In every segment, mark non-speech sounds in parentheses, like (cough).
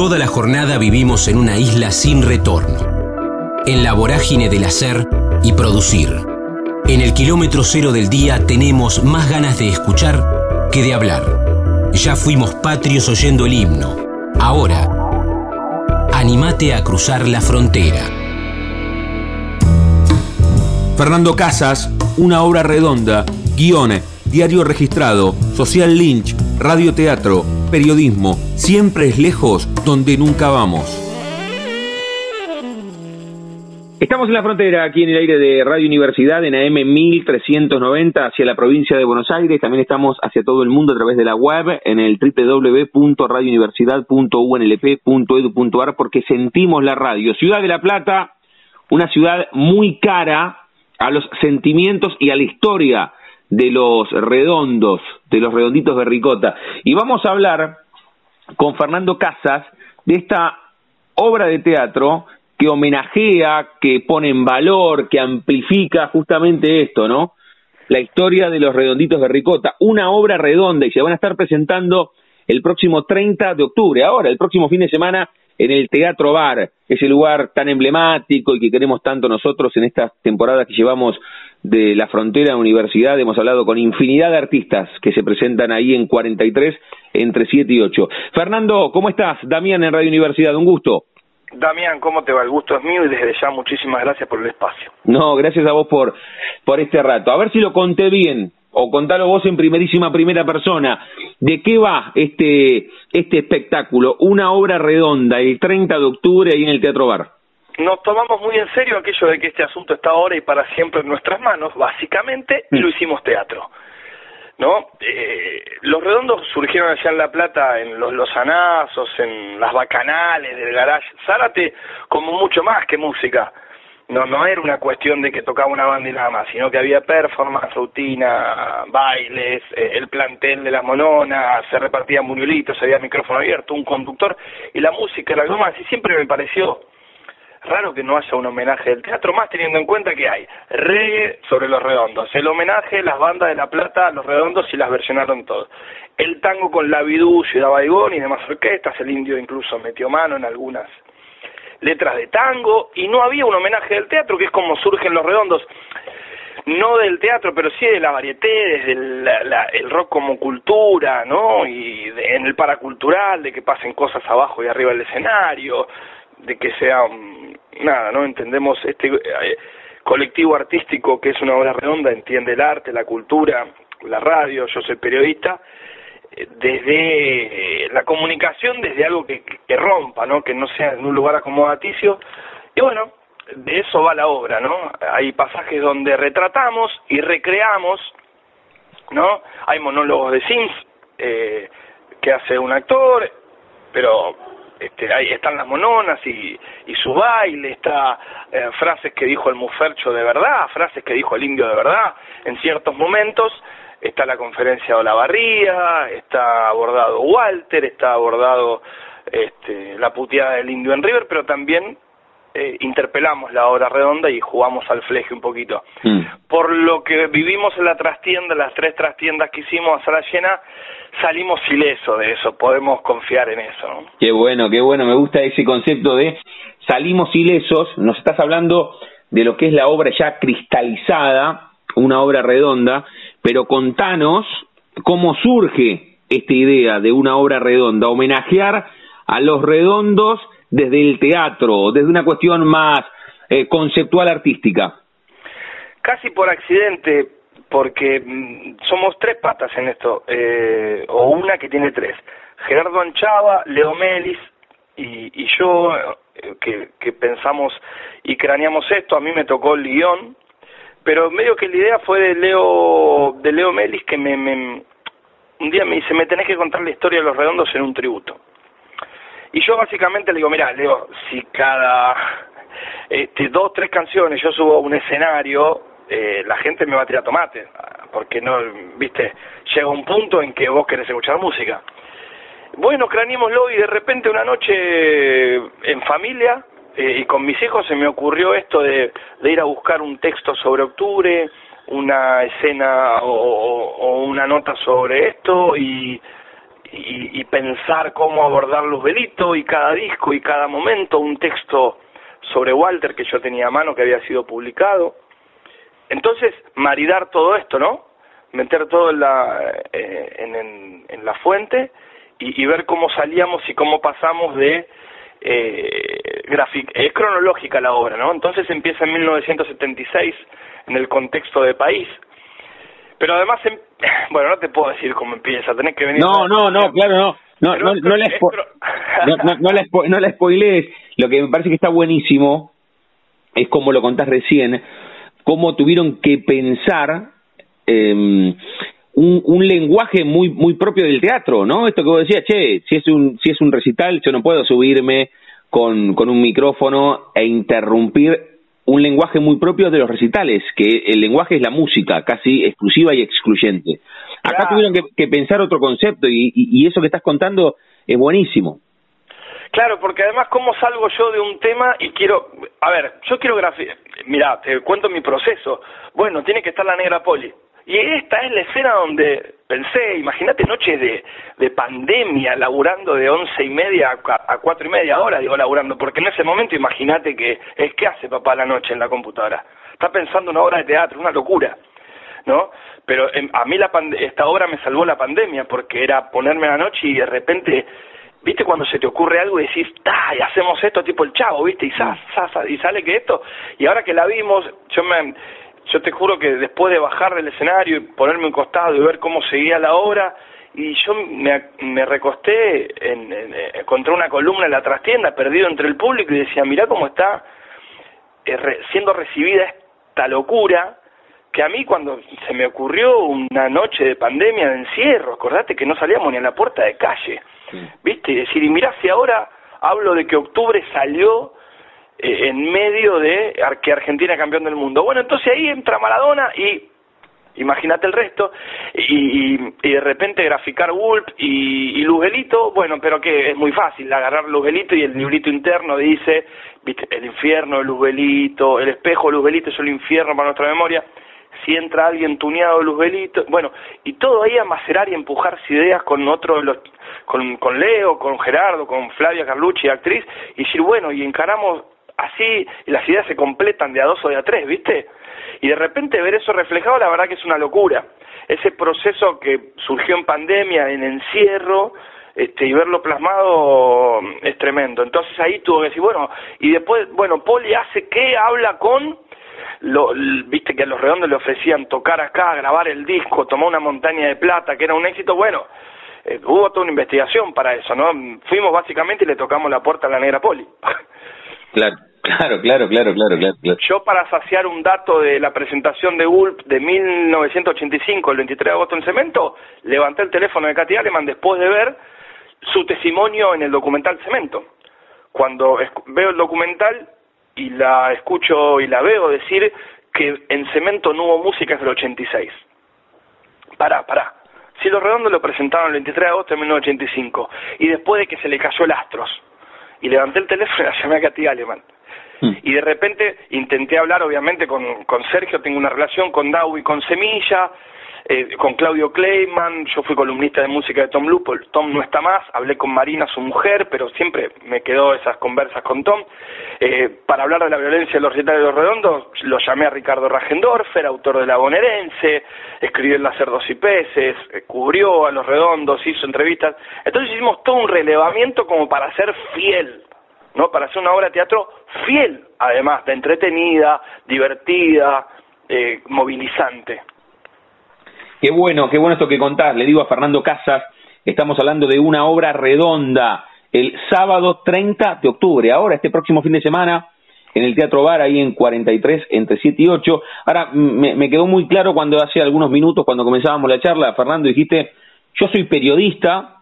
Toda la jornada vivimos en una isla sin retorno, en la vorágine del hacer y producir. En el kilómetro cero del día tenemos más ganas de escuchar que de hablar. Ya fuimos patrios oyendo el himno. Ahora, animate a cruzar la frontera. Fernando Casas, una obra redonda, guiones, diario registrado, social lynch, radioteatro, periodismo, siempre es lejos donde nunca vamos. Estamos en la frontera, aquí en el aire de Radio Universidad, en AM 1390, hacia la provincia de Buenos Aires. También estamos hacia todo el mundo a través de la web, en el www.radiouniversidad.unlp.edu.ar, porque sentimos la radio. Ciudad de La Plata, una ciudad muy cara a los sentimientos y a la historia de los redondos, de los redonditos de Ricota. Y vamos a hablar con Fernando Casas de esta obra de teatro que homenajea, que pone en valor, que amplifica justamente esto, ¿no? La historia de los redonditos de Ricota, una obra redonda y se van a estar presentando el próximo 30 de octubre, ahora, el próximo fin de semana, en el Teatro Bar, ese lugar tan emblemático y que queremos tanto nosotros en estas temporadas que llevamos de la frontera universidad. Hemos hablado con infinidad de artistas que se presentan ahí en 43 entre 7 y 8. Fernando, ¿cómo estás? Damián en Radio Universidad, un gusto. Damián, ¿cómo te va? El gusto es mío y desde ya muchísimas gracias por el espacio. No, gracias a vos por, por este rato. A ver si lo conté bien, o contalo vos en primerísima primera persona. ¿De qué va este, este espectáculo? Una obra redonda, el 30 de octubre ahí en el Teatro Bar. Nos tomamos muy en serio aquello de que este asunto está ahora y para siempre en nuestras manos, básicamente, y lo mm. hicimos teatro. ¿no? Eh, los redondos surgieron allá en La Plata, en los lozanazos, en las bacanales del garage Zárate, como mucho más que música. No, no era una cuestión de que tocaba una banda y nada más, sino que había performance, rutina, bailes, eh, el plantel de las mononas, se repartían muñuelitos, había micrófono abierto, un conductor, y la música era algo más, y siempre me pareció raro que no haya un homenaje del teatro, más teniendo en cuenta que hay reggae sobre los redondos, el homenaje, las bandas de La Plata, los redondos y las versionaron todos. El tango con la Vidú, Ciudad Baigón y demás orquestas, el indio incluso metió mano en algunas letras de tango, y no había un homenaje del teatro, que es como surgen los redondos no del teatro, pero sí de la varieté, desde el, rock como cultura, ¿no? Y en el paracultural, de que pasen cosas abajo y arriba del escenario, de que sea nada, ¿no? Entendemos este eh, colectivo artístico que es una obra redonda, entiende el arte, la cultura, la radio, yo soy periodista, eh, desde la comunicación, desde algo que, que rompa, ¿no? Que no sea en un lugar acomodaticio. Y bueno, de eso va la obra, ¿no? Hay pasajes donde retratamos y recreamos, ¿no? Hay monólogos de Sims eh, que hace un actor, pero este, ahí están las mononas y, y su baile, está eh, frases que dijo el mufercho de verdad, frases que dijo el indio de verdad, en ciertos momentos está la conferencia de Olavarría, está abordado Walter, está abordado este, la puteada del indio en River, pero también eh, interpelamos la hora redonda y jugamos al fleje un poquito. Mm. Por lo que vivimos en la trastienda, las tres trastiendas que hicimos a sala llena, salimos ileso de eso, podemos confiar en eso. ¿no? Qué bueno, qué bueno, me gusta ese concepto de salimos ilesos, nos estás hablando de lo que es la obra ya cristalizada, una obra redonda, pero contanos cómo surge esta idea de una obra redonda, homenajear a los redondos desde el teatro, desde una cuestión más eh, conceptual artística? Casi por accidente, porque mm, somos tres patas en esto, eh, o una que tiene tres. Gerardo Anchava, Leo Melis y, y yo, eh, que, que, pensamos y craneamos esto, a mí me tocó el guion, pero medio que la idea fue de Leo, de Leo Melis, que me, me un día me dice, me tenés que contar la historia de los redondos en un tributo. Y yo básicamente le digo, mira, Leo, si cada este, dos, tres canciones yo subo un escenario, eh, la gente me va a tirar tomate, porque no, viste, llega un punto en que vos querés escuchar música. Bueno, craneémoslo y de repente una noche en familia eh, y con mis hijos se me ocurrió esto de, de, ir a buscar un texto sobre octubre, una escena o, o una nota sobre esto y y, pensar cómo abordar Luzbelito y cada disco y cada momento, un texto sobre Walter que yo tenía a mano que había sido publicado. Entonces, maridar todo esto, ¿no? Meter todo en la, eh, en, la fuente y, ver cómo salíamos y cómo pasamos de... Eh, es cronológica la obra, ¿no? Entonces empieza en 1976 en el contexto de país, pero además, em, (sighs) bueno, no te puedo decir cómo empieza, tenés que venir... No, no, no, claro, no. (laughs) No, no, no, la no, no, no, la spoilees. Lo que me parece que está buenísimo es como lo contás recién, cómo tuvieron que pensar eh, un, un lenguaje muy muy propio del teatro, ¿no? Esto que vos decías, che, si es un si es un recital, yo no puedo subirme con, con un micrófono e interrumpir un lenguaje muy propio de los recitales, que el lenguaje es la música, casi exclusiva y excluyente. Acá tuvieron que, pensar otro concepto y, eso que estás contando es buenísimo. Claro, porque además, ¿cómo salgo yo de un tema y quiero... A ver, yo quiero graficar... Mira, te cuento mi proceso. Bueno, tiene que estar la negra poli. Y esta es la escena donde pensé, imagínate noches de, de pandemia, laburando de once y media a, cuatro y media hora, digo laburando, porque en ese momento imagínate que es que hace papá la noche en la computadora. Está pensando una obra de teatro, una locura, ¿no? Pero a mí la esta obra me salvó la pandemia, porque era ponerme a la noche y de repente ¿Viste cuando se te ocurre algo y decís. Y hacemos esto tipo el chavo, ¿viste? Y, y sale que esto. Y ahora que la vimos, yo me, yo te juro que después de bajar del escenario y ponerme un costado y ver cómo seguía la obra, y yo me, me recosté en, eh, contra una columna en la trastienda, perdido entre el público, y decía, mirá cómo está eh, siendo recibida esta locura, que a mí cuando se me ocurrió una noche de pandemia de encierro, acordate que no salíamos ni a la puerta de calle, ¿viste? Y decir, y mirá si ahora hablo de que octubre salió eh, en medio de que Argentina campeón del mundo. Bueno, entonces ahí entra Maradona y imagínate el resto, y, y, de repente graficar Wulp y, y Lugelito, bueno, pero que es muy fácil, agarrar Lugelito y el librito interno dice, viste, el infierno, Lugelito, el espejo, Lugelito es el infierno para nuestra memoria, si entra alguien tuneado, Luzbelito, bueno, y todo ahí a macerar y empujarse ideas con otro los, con, con Leo, con Gerardo, con Flavia Carlucci, actriz, y decir, bueno, y encaramos así las ideas se completan de a dos o de a tres, ¿viste? Y de repente ver eso reflejado, la verdad que es una locura. Ese proceso que surgió en pandemia, en encierro, este, y verlo plasmado es tremendo. Entonces ahí tuvo que decir, bueno, y después, bueno, Poli hace qué, habla con, lo, viste que a los redondos le ofrecían tocar acá, grabar el disco, tomar una montaña de plata, que era un éxito, bueno, eh, hubo toda una investigación para eso, ¿no? Fuimos básicamente y le tocamos la puerta a la negra Poli. (laughs) Claro. (laughs) Claro, claro, claro, claro, claro, Yo para saciar un dato de la presentación de Gulp de 1985, el 23 de agosto en Cemento, levanté el teléfono de Katy Aleman después de ver su testimonio en el documental Cemento. Cuando veo el documental y la escucho y la veo decir que en Cemento no hubo música desde el 86. Pará, pará. Si los redondos lo presentaron el 23 de agosto de 1985 y después de que se le cayó el Astros y levanté el teléfono y la llamé a Katy Aleman. Y de repente intenté hablar, obviamente, con, Sergio, tengo una relación con Dau y con Semilla, eh, con Claudio Kleiman, yo fui columnista de música de Tom Lupol, Tom no está más, hablé con Marina, su mujer, pero siempre me quedó esas conversas con Tom. Eh, para hablar de la violencia de los recitales de los redondos, lo llamé a Ricardo Ragendorfer, autor de La Bonaerense, escribió en Las Cerdos y Peces, eh, cubrió a los redondos, hizo entrevistas. Entonces hicimos todo un relevamiento como para ser fiel ¿no? Para hacer una obra de teatro fiel, además, de entretenida, divertida, eh, movilizante. Qué bueno, qué bueno esto que contás. Le digo a Fernando Casas, estamos hablando de una obra redonda el sábado 30 de octubre, ahora, este próximo fin de semana, en el Teatro Bar, ahí en 43, entre 7 y 8. Ahora, me, me quedó muy claro cuando hace algunos minutos, cuando comenzábamos la charla, Fernando, dijiste, yo soy periodista,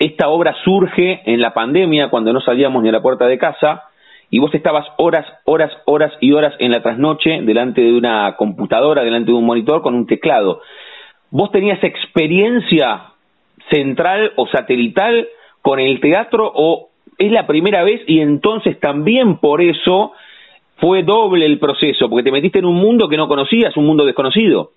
esta obra surge en la pandemia, cuando no salíamos ni a la puerta de casa, y vos estabas horas, horas, horas y horas en la trasnoche delante de una computadora, delante de un monitor con un teclado. ¿Vos tenías experiencia central o satelital con el teatro o es la primera vez y entonces también por eso fue doble el proceso, porque te metiste en un mundo que no conocías, un mundo desconocido?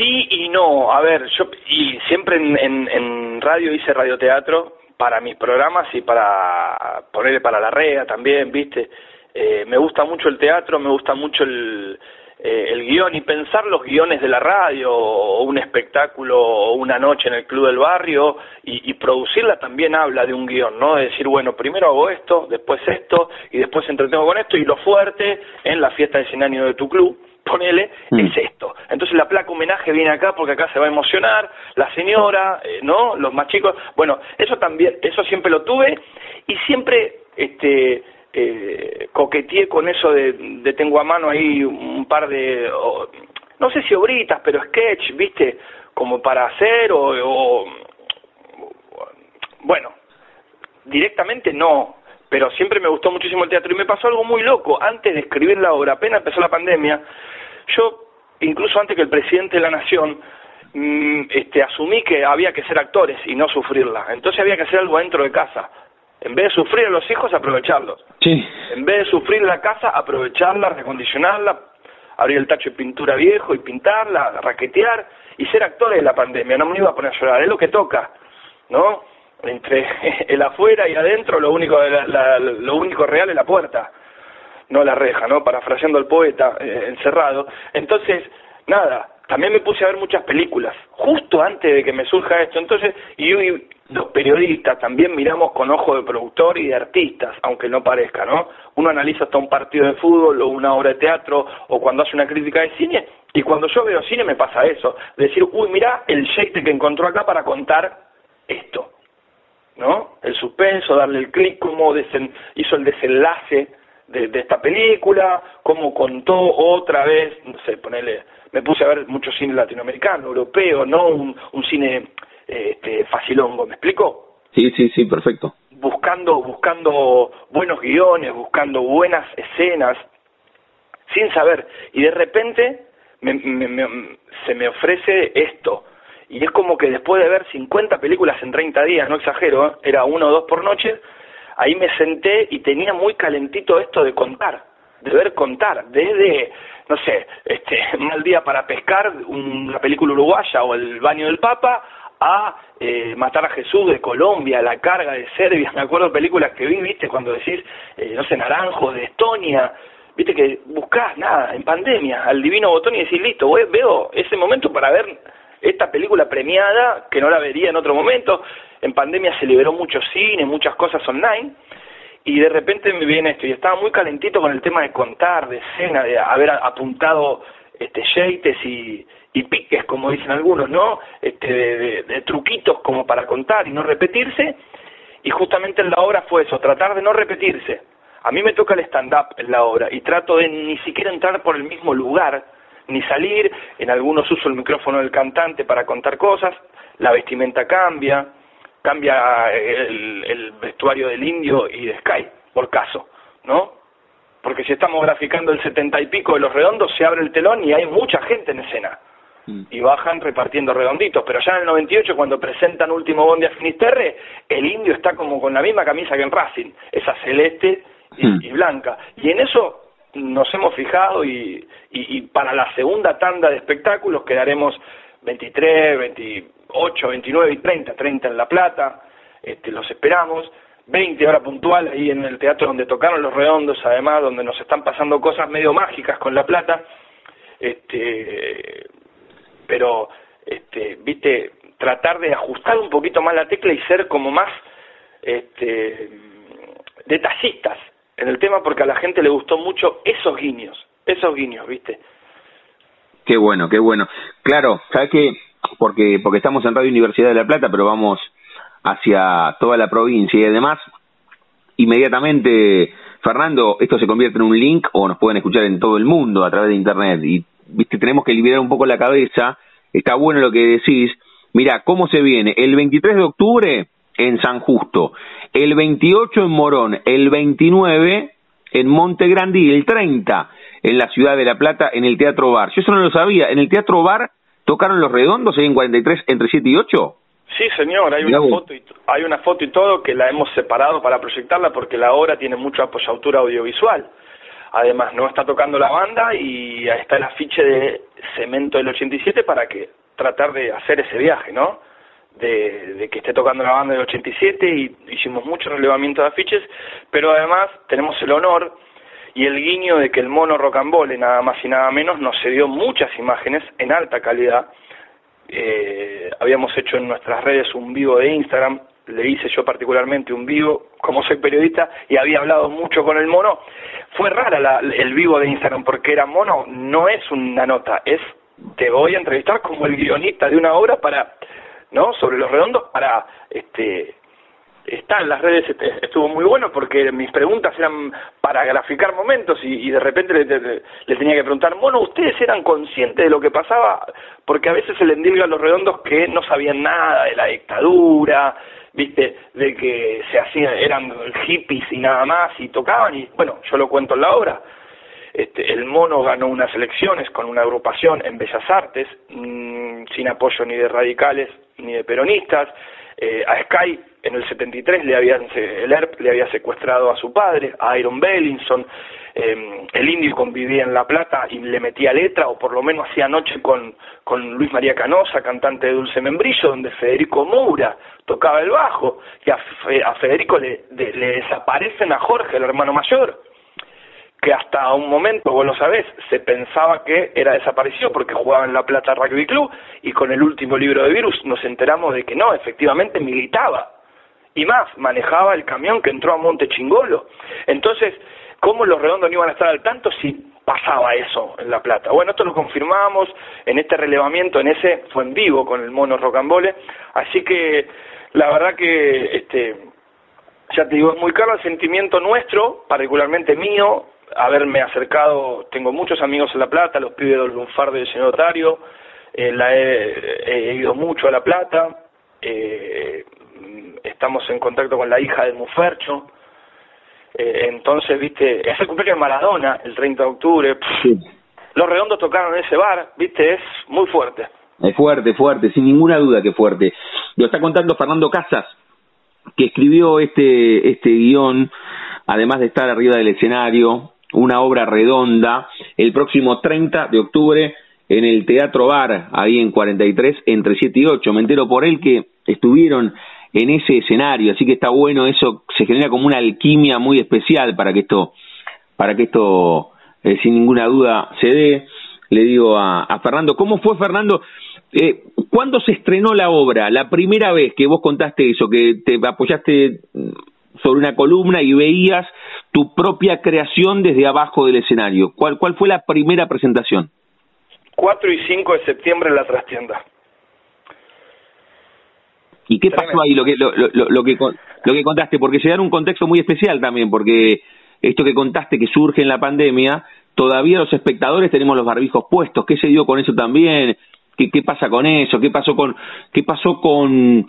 Sí y no. A ver, yo y siempre en, en, radio hice radioteatro para mis programas y para ponerle para la REA también, ¿viste? Eh, me gusta mucho el teatro, me gusta mucho el, eh, el guion y pensar los guiones de la radio o un espectáculo o una noche en el club del barrio y, producirla también habla de un guion, ¿no? De decir, bueno, primero hago esto, después esto y después entretengo con esto y lo fuerte en la fiesta de 100 años de tu club ponele, mm. es esto. Entonces la placa homenaje viene acá porque acá se va a emocionar, la señora, eh, ¿no? Los más chicos. Bueno, eso también, eso siempre lo tuve y siempre, este, eh, coqueteé con eso de, de, tengo a mano ahí un par de, no sé si obritas, pero sketch, ¿viste? Como para hacer o, o bueno, directamente no, pero siempre me gustó muchísimo el teatro y me pasó algo muy loco. Antes de escribir la obra, apenas empezó la pandemia, yo, incluso antes que el presidente de la Nación, mm, este, asumí que había que ser actores y no sufrirla. Entonces había que hacer algo dentro de casa. En vez de sufrir a los hijos, aprovecharlos. Sí. En vez de sufrir la casa, aprovecharla, recondicionarla, abrir el tacho de pintura viejo y pintarla, raquetear y ser actores de la pandemia. No me iba a poner a llorar, es lo que toca, ¿no? Entre (laughs) el afuera y adentro, lo único, lo único real es la puerta, no la reja, ¿no? Parafraseando al poeta eh, encerrado. Entonces, nada, también me puse a ver muchas películas, justo antes de que me surja esto. Entonces, y, los periodistas también miramos con ojo de productor y de artistas, aunque no parezca, ¿no? Uno analiza hasta un partido de fútbol o una obra de teatro o cuando hace una crítica de cine, y cuando yo veo cine me pasa eso, decir, uy, mira el shake que encontró acá para contar esto, ¿no? El suspenso, darle el clic, cómo hizo el desenlace de, de, esta película, cómo contó otra vez, no sé, ponerle, me puse a ver mucho cine latinoamericano, europeo, no un, un cine este, facilongo, ¿me explico? Sí, sí, sí, perfecto. Buscando, buscando buenos guiones, buscando buenas escenas, sin saber, y de repente se me ofrece esto, y es como que después de ver 50 películas en 30 días, no exagero, ¿eh? era uno o dos por noche, ahí me senté y tenía muy calentito esto de contar, de ver contar, desde, no sé, este, (laughs) Mal Día para Pescar, una película uruguaya o El Baño del Papa, a eh, Matar a Jesús de Colombia, La Carga de Serbia, (laughs) me acuerdo películas que vi, viste, cuando decís, eh, no sé, Naranjo de Estonia, viste que buscás nada, en pandemia, al divino botón y decís, listo, veo ese momento para ver esta película premiada, que no la vería en otro momento, en pandemia se liberó mucho cine, muchas cosas online, y de repente me viene esto, y estaba muy calentito con el tema de contar, de escena, de haber apuntado este y, y piques, como dicen algunos, ¿no? Este, de, truquitos como para contar y no repetirse, y justamente en la obra fue eso, tratar de no repetirse. A mí me toca el stand-up en la obra y trato de ni siquiera entrar por el mismo lugar, ni salir, en algunos uso el micrófono del cantante para contar cosas, la vestimenta cambia, cambia el, el vestuario del indio y de Sky, por caso, ¿no? Porque si estamos graficando el setenta y pico de los redondos, se abre el telón y hay mucha gente en escena Mm. y bajan repartiendo redonditos. Pero ya en el 98, cuando presentan Último Bondi a Finisterre, el indio está como con la misma camisa que en Racing, esa celeste y, mm. blanca. Y en eso nos hemos fijado y, y, para la segunda tanda de espectáculos quedaremos 23, 28, 29 y 30, 30 en La Plata, este, los esperamos. 20 horas puntual ahí en el teatro donde tocaron los redondos, además, donde nos están pasando cosas medio mágicas con La Plata. Este, pero, este, viste, tratar de ajustar un poquito más la tecla y ser como más este, detallistas en el tema porque a la gente le gustó mucho esos guiños, esos guiños, viste. Qué bueno, qué bueno. Claro, ¿sabes qué? Porque, porque estamos en Radio Universidad de La Plata, pero vamos hacia toda la provincia y además, inmediatamente, Fernando, esto se convierte en un link o nos pueden escuchar en todo el mundo a través de Internet y viste, tenemos que liberar un poco la cabeza, está bueno lo que decís. Mira, ¿cómo se viene? El 23 de octubre en San Justo, el 28 en Morón, el 29 en Monte Grande y el 30 en la ciudad de La Plata en el Teatro Bar. Yo eso no lo sabía. ¿En el Teatro Bar tocaron los redondos ahí en 43 entre 7 y 8? Sí, señor, hay una, foto y, hay una foto y todo que la hemos separado para proyectarla porque la obra tiene mucha apoyatura audiovisual. Además, no está tocando la banda y ahí está el afiche de Cemento del 87 para que tratar de hacer ese viaje, ¿no? De, de, que esté tocando la banda del 87 y hicimos mucho relevamiento de afiches, pero además tenemos el honor y el guiño de que el mono rocambole, nada más y nada menos, nos cedió muchas imágenes en alta calidad. Eh, habíamos hecho en nuestras redes un vivo de Instagram, le hice yo particularmente un vivo, como soy periodista y había hablado mucho con el mono. Fue rara el vivo de Instagram porque era mono, no es una nota, es te voy a entrevistar como el guionista de una obra para, ¿no? Sobre los redondos para, este, está en las redes este, estuvo muy bueno porque mis preguntas eran para graficar momentos y, de repente le, tenía que preguntar, bueno, ¿ustedes eran conscientes de lo que pasaba? Porque a veces se le endilga a los redondos que no sabían nada de la dictadura, viste, de que se hacían, eran hippies y nada más y tocaban y bueno, yo lo cuento en la obra. Este, el mono ganó unas elecciones con una agrupación en Bellas Artes, mm, sin apoyo ni de radicales ni de peronistas, eh, a Sky en el 73 le habían, el ERP le había secuestrado a su padre, a Iron Bellinson, eh, el indio convivía en La Plata y le metía letra, o por lo menos hacía noche con, con Luis María Canosa, cantante de Dulce Membrillo, donde Federico Moura tocaba el bajo, y a, a Federico le desaparecen a Jorge, el hermano mayor que hasta un momento, vos lo sabés, se pensaba que era desaparecido porque jugaba en La Plata Rugby Club y con el último libro de Virus nos enteramos de que no, efectivamente militaba. Y más, manejaba el camión que entró a Monte Chingolo. Entonces, ¿cómo los redondos no iban a estar al tanto si pasaba eso en La Plata? Bueno, esto lo confirmamos en este relevamiento, en ese fue en vivo con el mono Rocambole. Así que la verdad que, este, ya te digo, es muy caro el sentimiento nuestro, particularmente mío, haberme acercado, tengo muchos amigos en La Plata, los pibes del Lunfardo del señor Otario, eh, la he, ido mucho a La Plata, eh, estamos en contacto con la hija de Mufercho, eh, entonces, viste, es el cumpleaños de Maradona, el 30 de octubre, los redondos tocaron en ese bar, viste, es muy fuerte. Es fuerte, fuerte, sin ninguna duda que fuerte. Lo está contando Fernando Casas, que escribió este, este guion, además de estar arriba del escenario, una obra redonda el próximo 30 de octubre en el Teatro Bar, ahí en 43, entre 7 y 8. Me entero por él que estuvieron en ese escenario, así que está bueno eso, se genera como una alquimia muy especial para que esto, para que esto eh, sin ninguna duda se dé. Le digo a, Fernando, ¿cómo fue Fernando? Eh, ¿Cuándo se estrenó la obra? La primera vez que vos contaste eso, que te apoyaste sobre una columna y veías tu propia creación desde abajo del escenario. ¿Cuál, cuál fue la primera presentación? 4 y 5 de septiembre en la trastienda. ¿Y qué pasó ahí? Lo que, lo, lo, lo, que, lo que contaste, porque se da en un contexto muy especial también, porque esto que contaste que surge en la pandemia, todavía los espectadores tenemos los barbijos puestos. ¿Qué se dio con eso también? ¿Qué, qué pasa con eso? ¿Qué pasó con, qué pasó con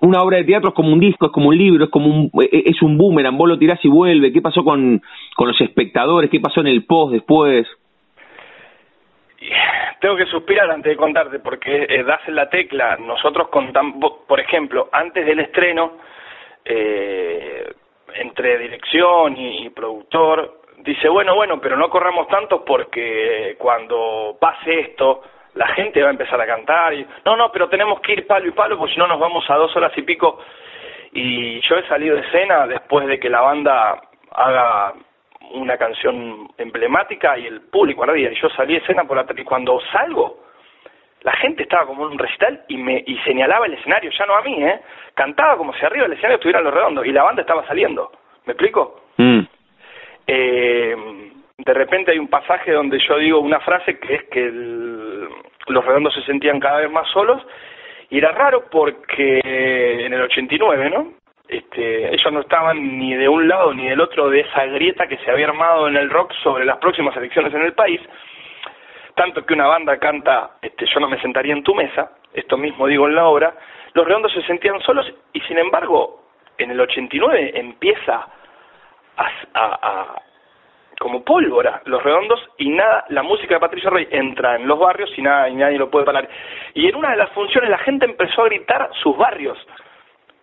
una obra de teatro es como un disco, es como un libro, es como un, e, e, es un boomerang, vos lo tirás y vuelve, ¿qué pasó con, con los espectadores? ¿Qué pasó en el post después? Tengo que suspirar antes de contarte, porque eh, das en la tecla, nosotros contamos, por ejemplo, antes del estreno, eh, entre dirección y productor, dice, bueno, bueno, pero no corramos tanto porque cuando pase esto, la gente va a empezar a cantar y no, no, pero tenemos que ir palo y palo porque si no nos vamos a dos horas y pico. Y yo he salido de escena después de que la banda haga una canción emblemática y el público ardía. Y yo salí de escena por la y cuando salgo, la gente estaba como en un recital y me y señalaba el escenario, ya no a mí, ¿eh? Cantaba como si arriba del escenario estuvieran los redondos y la banda estaba saliendo. ¿Me explico? Mm. Eh, de repente hay un pasaje donde yo digo una frase que es que los redondos se sentían cada vez más solos y era raro porque en el 89, ¿no? Este, ellos no estaban ni de un lado ni del otro de esa grieta que se había armado en el rock sobre las próximas elecciones en el país, tanto que una banda canta este, Yo no me sentaría en tu mesa, esto mismo digo en la obra, los redondos se sentían solos y sin embargo en el 89 empieza a, como pólvora los redondos y nada, la música de Patricio Rey entra en los barrios y nada y nadie lo puede parar. Y en una de las funciones la gente empezó a gritar sus barrios.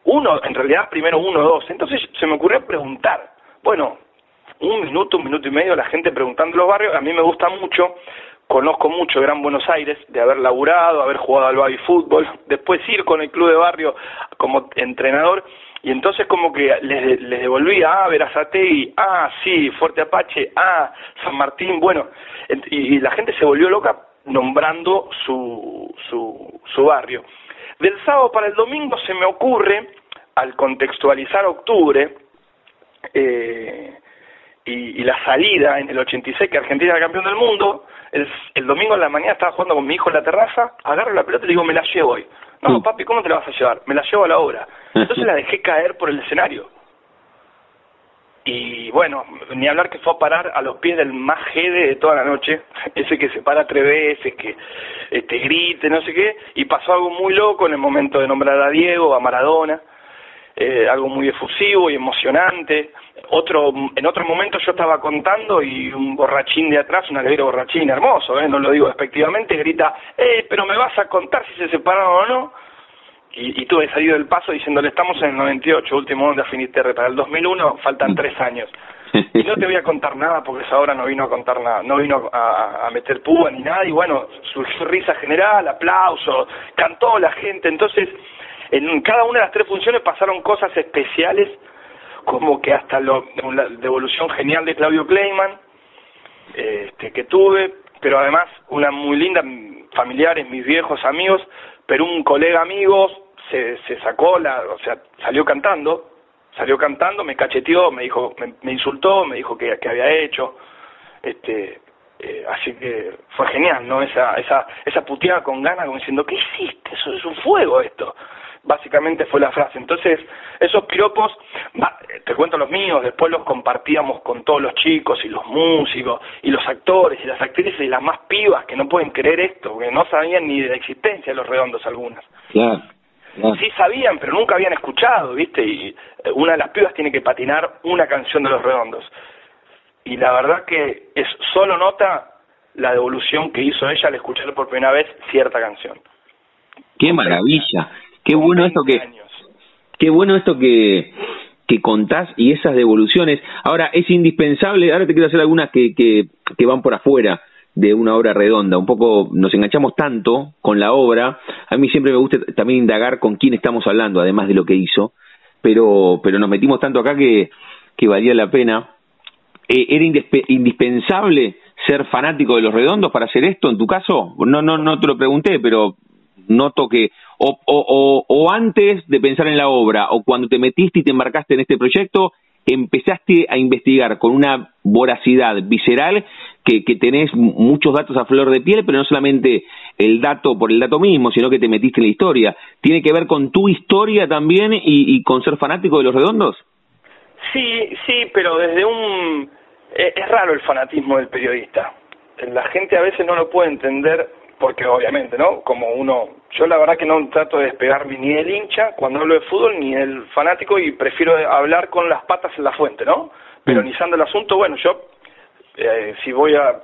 Uno, en realidad primero uno, dos. Entonces se me ocurrió preguntar, bueno, un minuto, un minuto y medio la gente preguntando los barrios, a mí me gusta mucho, conozco mucho Gran Buenos Aires, de haber laburado, haber jugado al baby fútbol, (laughs) después ir con el club de barrio como entrenador, y entonces como que les, devolvía, ah, Verazategui, ah, sí, Fuerte Apache, ah, San Martín, bueno, y, la gente se volvió loca nombrando su, su, su barrio. Del sábado para el domingo se me ocurre, al contextualizar octubre, eh, y, la salida en el 86 que Argentina era campeón del mundo, el, el, domingo en la mañana estaba jugando con mi hijo en la terraza, agarro la pelota y digo, me la llevo hoy. No, papi, ¿cómo te la vas a llevar? Me la llevo a la obra. (laughs) Entonces la dejé caer por el escenario. Y bueno, ni hablar que fue a parar a los pies del más jede de toda la noche, (laughs) ese que se para tres veces, que este, grite, no sé qué, y pasó algo muy loco en el momento de nombrar a Diego, a Maradona, eh, algo muy efusivo y emocionante. Otro, en otro momento yo estaba contando y un borrachín de atrás, un alegre borrachín hermoso, ¿eh? no lo digo despectivamente, grita, eh, pero me vas a contar si se separaron o no. Y, y tuve salido del paso diciéndole, estamos en el 98, último de Afinitere, para el 2001 faltan mm. tres años. (laughs) Y no te voy a contar nada porque esa hora no vino a contar nada, no vino a, a meter púa ni nada, y bueno, surgió risa general, aplausos, cantó la gente, entonces en cada una de las tres funciones pasaron cosas especiales, como que hasta lo, la devolución genial de Claudio Kleiman, este, que tuve, pero además una muy linda, familiares, mis viejos amigos, pero un colega amigo se, se sacó la, o sea, salió cantando, salió cantando, me cacheteó, me dijo, me, insultó, me dijo que, que había hecho, este, eh, así que fue genial, ¿no? Esa, esa, esa puteada con ganas, como diciendo, ¿qué hiciste? Eso es un fuego esto básicamente fue la frase. Entonces, esos piropos, te cuento los míos, después los compartíamos con todos los chicos y los músicos y los actores y las actrices y las más pibas que no pueden creer esto, que no sabían ni de la existencia de los redondos algunas. Claro. Sí sabían, pero nunca habían escuchado, ¿viste? Y eh, una de las pibas tiene que patinar una canción de los redondos. Y la verdad que es solo nota la devolución que hizo ella al escuchar por primera vez cierta canción. ¡Qué maravilla! Qué bueno esto que qué bueno esto que que contás y esas devoluciones. Ahora es indispensable, ahora te quiero hacer algunas que, que, que van por afuera de una obra redonda. Un poco nos enganchamos tanto con la obra. A mí siempre me gusta también indagar con quién estamos hablando, además de lo que hizo. Pero, pero nos metimos tanto acá que, que valía la pena. Eh, ¿Era indispensable ser fanático de los redondos para hacer esto en tu caso? No, no, no te lo pregunté, pero noto que o, o, o, antes de pensar en la obra o cuando te metiste y te embarcaste en este proyecto, empezaste a investigar con una voracidad visceral que, que tenés muchos datos a flor de piel, pero no solamente el dato por el dato mismo, sino que te metiste en la historia. ¿Tiene que ver con tu historia también y, y con ser fanático de los redondos? Sí, sí, pero desde un... Eh, es raro el fanatismo del periodista. La gente a veces no lo puede entender porque obviamente, ¿no? Como uno, yo la verdad que no trato de despegarme ni del hincha cuando hablo de fútbol ni del fanático y prefiero hablar con las patas en la fuente, ¿no? Pero mm. el asunto, bueno, yo eh, si voy a,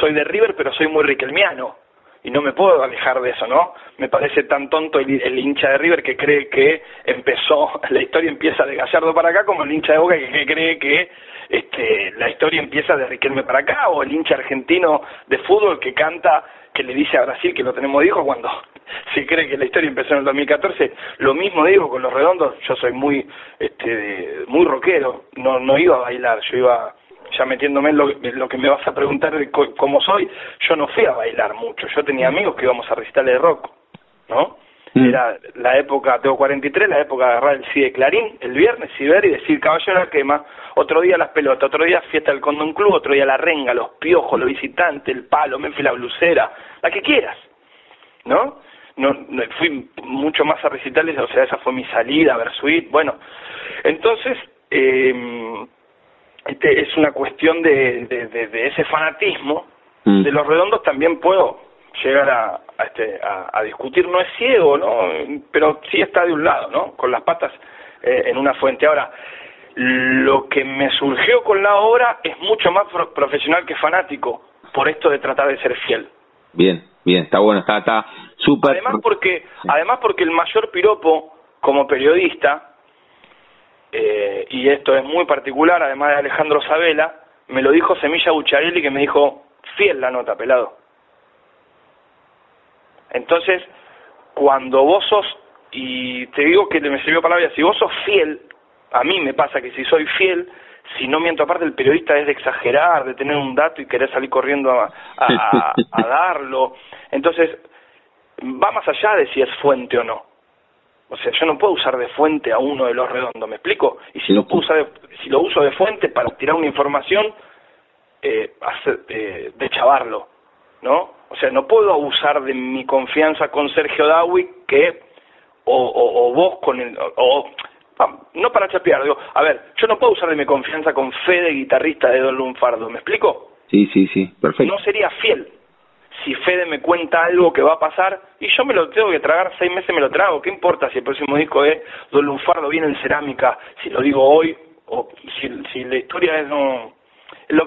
soy de River pero soy muy riquelmiano y no me puedo alejar de eso, ¿no? Me parece tan tonto el, hincha de River que cree que empezó, (laughs) la historia empieza de Gallardo para acá como el hincha de Boca que cree que este, la historia empieza de Riquelme para acá o el hincha argentino de fútbol que canta que le dice a Brasil que lo tenemos hijo cuando (laughs) se cree que la historia empezó en el 2014. Lo mismo digo con los redondos, yo soy muy este muy rockero, no no iba a bailar, yo iba ya metiéndome en lo, que me vas a preguntar cómo soy, yo no fui a bailar mucho, yo tenía amigos que íbamos a recitales de rock, ¿no? Mm. Era la época, tengo 43, la época de agarrar el CD Clarín el viernes y ver y decir caballero la quema, otro día las pelotas, otro día fiesta del Condón Club, otro día la renga, los piojos, los visitantes, el palo, Memphis la blusera, la que quieras, ¿no? No, fui mucho más a recitales, o sea, esa fue mi salida a ver suite, bueno, entonces eh, este es una cuestión de, de, ese fanatismo, mm. de los redondos también puedo llegar a, a, este, a, discutir, no es ciego, ¿no? Pero sí está de un lado, ¿no? Con las patas eh, en una fuente. Ahora, lo que me surgió con la obra es mucho más profesional que fanático, por esto de tratar de ser fiel. Bien, bien, está bueno, está está súper. Además porque, además porque el mayor piropo como periodista eh, y esto es muy particular, además de Alejandro Sabela, me lo dijo Semilla Bucharelli que me dijo, fiel la nota, pelado. Entonces, cuando vos sos, y te digo que me sirvió palabra, si vos sos fiel, a mí me pasa que si soy fiel, si no miento aparte el periodista es de exagerar, de tener un dato y querer salir corriendo a, a (laughs) darlo. Entonces, va más allá de si es fuente o no. O sea, yo no puedo usar de fuente a uno de los redondos, ¿me explico? Y si lo, uso de, si lo uso de fuente para tirar una información, eh, hacer, eh, de chavarlo, ¿no? O sea, no puedo abusar de mi confianza con Sergio Dawi que, o, o, vos con el, o, no para chapear, digo, a ver, yo no puedo usar de mi confianza con fe de guitarrista de Don Lunfardo, ¿me explico? Sí, sí, sí, perfecto. No sería fiel, si Fede me cuenta algo que va a pasar y yo me lo tengo que tragar seis meses me lo trago qué importa si el próximo disco es Don Lunfardo viene en cerámica si lo digo hoy o si, si la historia es no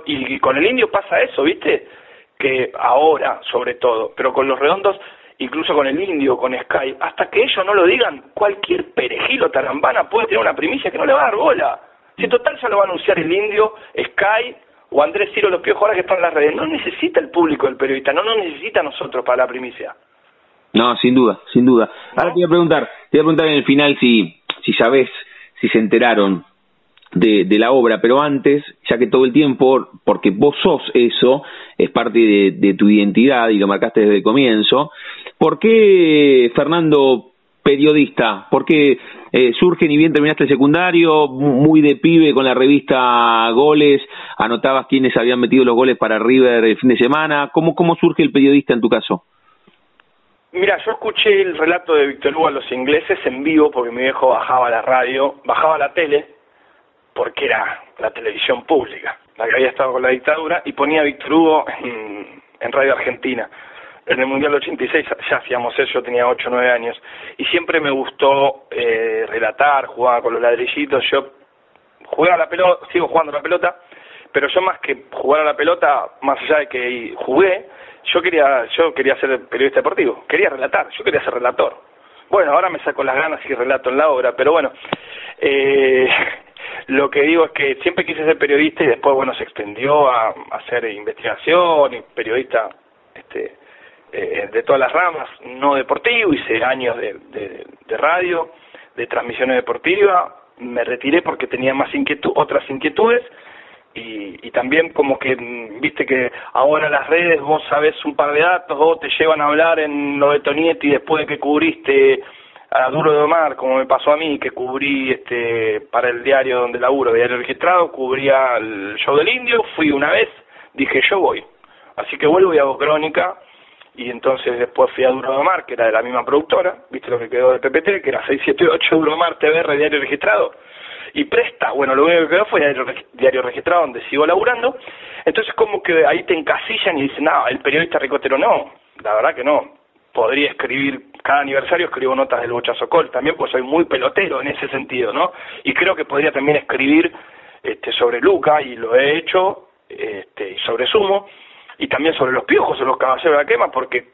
y, con el indio pasa eso viste que ahora sobre todo pero con los redondos incluso con el indio con Sky hasta que ellos no lo digan cualquier perejilo tarambana puede tener una primicia que no le va a dar bola si total ya lo va a anunciar el indio Sky o Andrés Ciro los piojos ahora que están en las redes. No necesita el público el periodista, no nos necesita a nosotros para la primicia. No, sin duda, sin duda. Ahora te voy a preguntar, te voy a preguntar en el final si, si sabes, si se enteraron de, de la obra, pero antes, ya que todo el tiempo, porque vos sos eso, es parte de, tu identidad y lo marcaste desde el comienzo, ¿por qué Fernando periodista? Porque eh, surge ni bien terminaste el secundario, muy de pibe con la revista Goles, anotabas quiénes habían metido los goles para River el fin de semana. ¿Cómo, cómo surge el periodista en tu caso? Mira, yo escuché el relato de Víctor Hugo a los ingleses en vivo porque mi viejo bajaba la radio, bajaba la tele, porque era la televisión pública, la que había estado con la dictadura, y ponía Víctor Hugo en, en Radio Argentina en el Mundial 86 ya hacíamos eso, yo tenía 8 o 9 años, y siempre me gustó eh, relatar, jugaba con los ladrillitos, yo jugaba la pelota, sigo jugando la pelota, pero yo más que jugar a la pelota, más allá de que jugué, yo quería, yo quería ser periodista deportivo, quería relatar, yo quería ser relator. Bueno, ahora me saco las ganas y relato en la obra, pero bueno, eh, lo que digo es que siempre quise ser periodista y después, bueno, se extendió a, hacer investigación y periodista, este, eh, de todas las ramas, no deportivo, hice años de, de, radio, de transmisiones deportivas, me retiré porque tenía más inquietud, otras inquietudes y, y también como que, mm, viste que ahora las redes vos sabés un par de datos, vos te llevan a hablar en lo de Tonietti después de que cubriste a Duro de Omar, como me pasó a mí, que cubrí este para el diario donde laburo, diario registrado, cubría el show del indio, fui una vez, dije yo voy. Así que vuelvo y hago crónica, y entonces después fui a Duro de Mar, que era de la misma productora, viste lo que quedó de PPT, que era 678 Duro de Mar TVR Diario Registrado, y Presta, bueno, lo único que quedó fue diario, diario Registrado, donde sigo laburando, entonces como que ahí te encasillan y dicen, no, el periodista ricotero no, la verdad que no, podría escribir, cada aniversario escribo notas del Bochazo Col, también pues soy muy pelotero en ese sentido, ¿no? Y creo que podría también escribir este, sobre Luca, y lo he hecho, este, y sobre Sumo, y también sobre los piojos o los caballeros de la quema, porque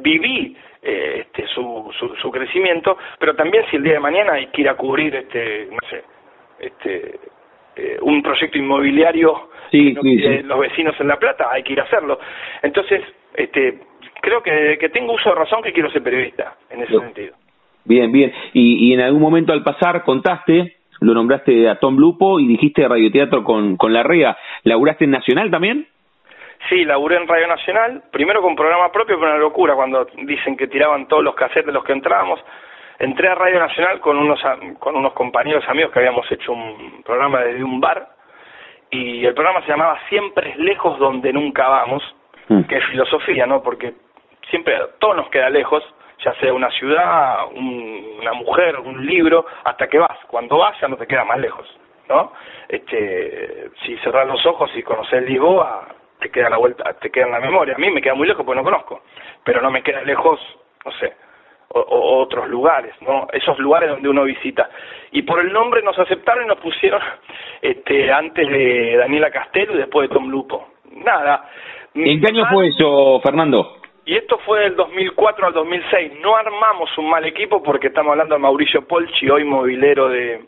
viví eh, este, su, su, crecimiento, pero también si el día de mañana hay que ir a cubrir, este, no sé, este, eh, un proyecto inmobiliario sí, los vecinos en La Plata, hay que ir a hacerlo. Entonces, este, creo que que tengo uso de razón que quiero ser periodista, en ese sentido. Bien, bien. Y, y en algún momento al pasar contaste, lo nombraste a Tom Lupo y dijiste radioteatro con, con La Rea. ¿Laburaste en Nacional también? Sí, laburé en Radio Nacional, primero con programa propio, pero una locura cuando dicen que tiraban todos los cassettes de los que entrábamos. Entré a Radio Nacional con unos, con unos compañeros amigos que habíamos hecho un programa desde un bar y el programa se llamaba Siempre es lejos donde nunca vamos, mm. que es filosofía, ¿no? Porque siempre todo nos queda lejos, ya sea una ciudad, una mujer, un libro, hasta que vas. Cuando vas ya no te queda más lejos, ¿no? Este, si cerras los ojos y conoces Lisboa, te queda la vuelta, te queda en la memoria. A mí me queda muy lejos porque no conozco, pero no me queda lejos, no sé, o, otros lugares, ¿no? Esos lugares donde uno visita. Y por el nombre nos aceptaron y nos pusieron (laughs) este antes de Daniela Castelo y después de Tom Lupo. Nada. ¿En qué año fue eso, Fernando? Y esto fue del 2004 al 2006. No armamos un mal equipo porque estamos hablando de Mauricio Polchi, hoy movilero de,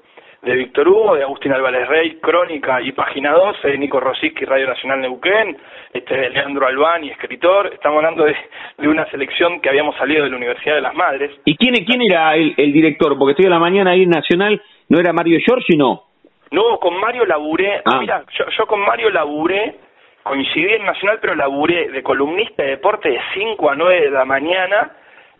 de Víctor Hugo, de Agustín Álvarez Rey, Crónica y Página 12, de Nico Rosiski, Radio Nacional Neuquén, este, de Leandro Albani, escritor. Estamos hablando de, una selección que habíamos salido de la Universidad de las Madres. ¿Y quién, quién era el, director? Porque estoy a la mañana ahí en Nacional, ¿no era Mario Giorgi, no? No, con Mario laburé, ah. mira, yo, yo con Mario laburé, coincidí en Nacional, pero laburé de columnista de deporte de 5 a 9 de la mañana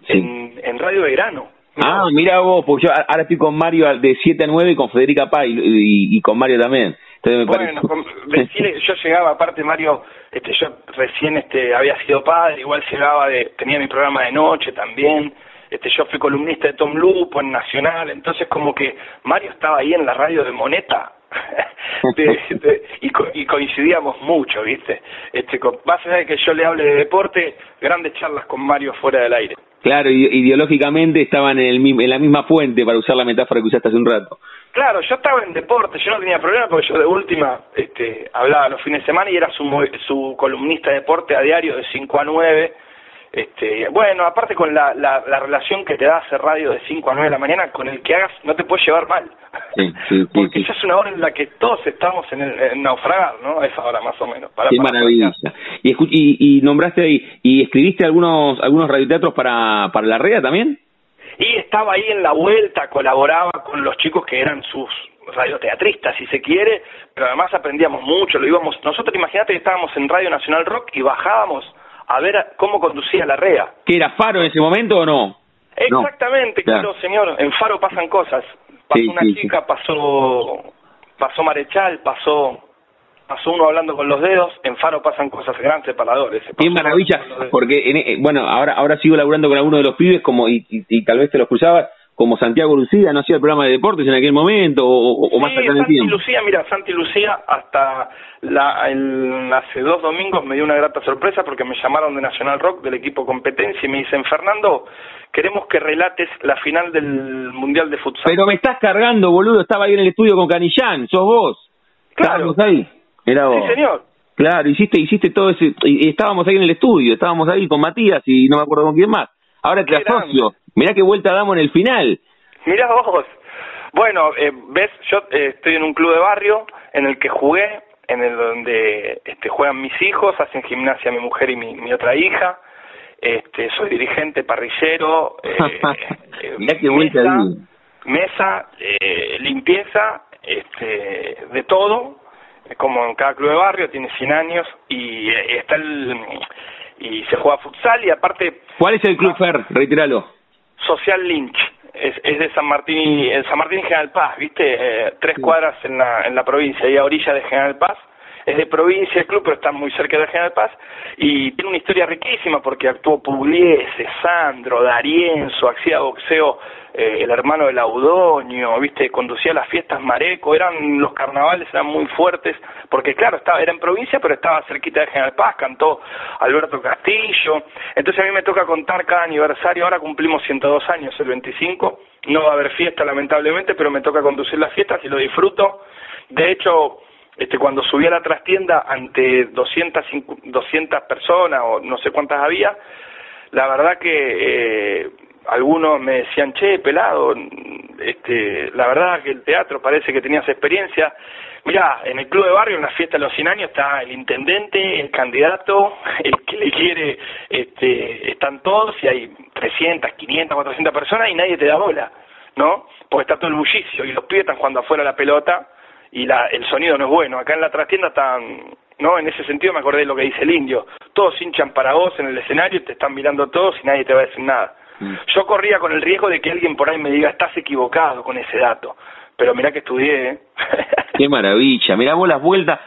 en, en Radio Verano. Ah, mira vos, pues yo ahora estoy con Mario de 7 a 9 y con Federica Pay y, con Mario también. bueno, (laughs) yo llegaba, aparte Mario, este, yo recién este, había sido padre, igual llegaba de, tenía mi programa de noche también, este, yo fui columnista de Tom Lupo en Nacional, entonces como que Mario estaba ahí en la radio de Moneta, (laughs) y, y, coincidíamos mucho, ¿viste? Este, con, más allá de que yo le hable de deporte, grandes charlas con Mario fuera del aire. Claro, ideológicamente estaban en, el, en la misma fuente, para usar la metáfora que usaste hace un rato. Claro, yo estaba en deporte, yo no tenía problema porque yo de última este, hablaba los fines de semana y era su, su columnista de deporte a diario de 5 a 9 este, bueno, aparte con la, la, relación que te da hacer radio de 5 a 9 de la mañana, con el que hagas no te puedes llevar mal. Sí, sí, (laughs) Porque ya es una hora en la que todos estamos en, el, naufragar, ¿no? A esa hora más o menos. Qué maravilla. Y, y, y, nombraste ahí, ¿y escribiste algunos algunos radioteatros para, para la REA también? Y estaba ahí en la vuelta, colaboraba con los chicos que eran sus radioteatristas, si se quiere, pero además aprendíamos mucho, lo íbamos, nosotros imagínate que estábamos en Radio Nacional Rock y bajábamos a ver cómo conducía la REA. ¿Que era Faro en ese momento o no? Exactamente, claro, señor. En Faro pasan cosas. Pasó una chica, pasó pasó Marechal, pasó pasó uno hablando con los dedos, en Faro pasan cosas grandes separadores. Qué maravilla, porque eh, bueno, ahora ahora sigo laburando con alguno de los pibes como y, y, tal vez te lo cruzaba como Santiago Lucía no hacía el programa de deportes en aquel momento o, más tarde en el tiempo. Lucía, mira, Santi Lucía hasta la, el, hace dos domingos me dio una grata sorpresa porque me llamaron de Nacional Rock del equipo competencia y me dicen Fernando queremos que relates la final del mundial de futsal. Pero me estás cargando, boludo, estaba ahí en el estudio con Canillán, sos vos. Claro. Estábamos ahí. Era vos. Sí, señor. Claro, hiciste hiciste todo ese y estábamos ahí en el estudio, estábamos ahí con Matías y no me acuerdo con quién más. Ahora te asocio. Mirá qué vuelta damos en el final. Mirá vos. Bueno, eh, ves, yo eh, estoy en un club de barrio en el que jugué, en el donde este, juegan mis hijos, hacen gimnasia mi mujer y mi, mi otra hija. Este, soy dirigente parrillero. (laughs) Eh, Mirá qué vuelta mesa, mesa eh, limpieza, este, de todo, como en cada club de barrio, tiene 100 años y está el y se juega futsal y aparte... ¿Cuál es el club ah, Fer? Retíralo. Social Lynch. Es, es de San Martín y San Martín y General Paz, ¿viste? Eh, tres cuadras en la, en la provincia y a orilla de General Paz. Es de provincia el club, pero está muy cerca de General Paz y tiene una historia riquísima porque actuó Pugliese, Sandro, Darienzo, hacía boxeo eh, el hermano de Laudonio, viste, conducía las fiestas Mareco, eran los carnavales eran muy fuertes, porque claro, estaba, era en provincia, pero estaba cerquita de General Paz, cantó Alberto Castillo, entonces a mí me toca contar cada aniversario, ahora cumplimos 102 años, el 25, no va a haber fiesta lamentablemente, pero me toca conducir las fiestas y lo disfruto, de hecho, este, cuando subí a la trastienda ante 200, 200 personas o no sé cuántas había, la verdad que eh, algunos me decían, che, pelado, este, la verdad que el teatro parece que tenías experiencia. Mirá, en el club de barrio, en la fiesta de los 100 años, está el intendente, el candidato, (laughs) el que le quiere, este, están todos y hay 300, 500, 400 personas y nadie te da bola, ¿no? Porque está todo el bullicio y los pibes están jugando afuera la pelota y la, el sonido no es bueno. Acá en la trastienda están, ¿no? En ese sentido me acordé de lo que dice el indio. Todos hinchan para vos en el escenario, te están mirando todos y nadie te va a decir nada. Mm. Yo corría con el riesgo de que alguien por ahí me diga, estás equivocado con ese dato. Pero mirá que estudié, ¿eh? Qué maravilla. Mirá vos las vueltas,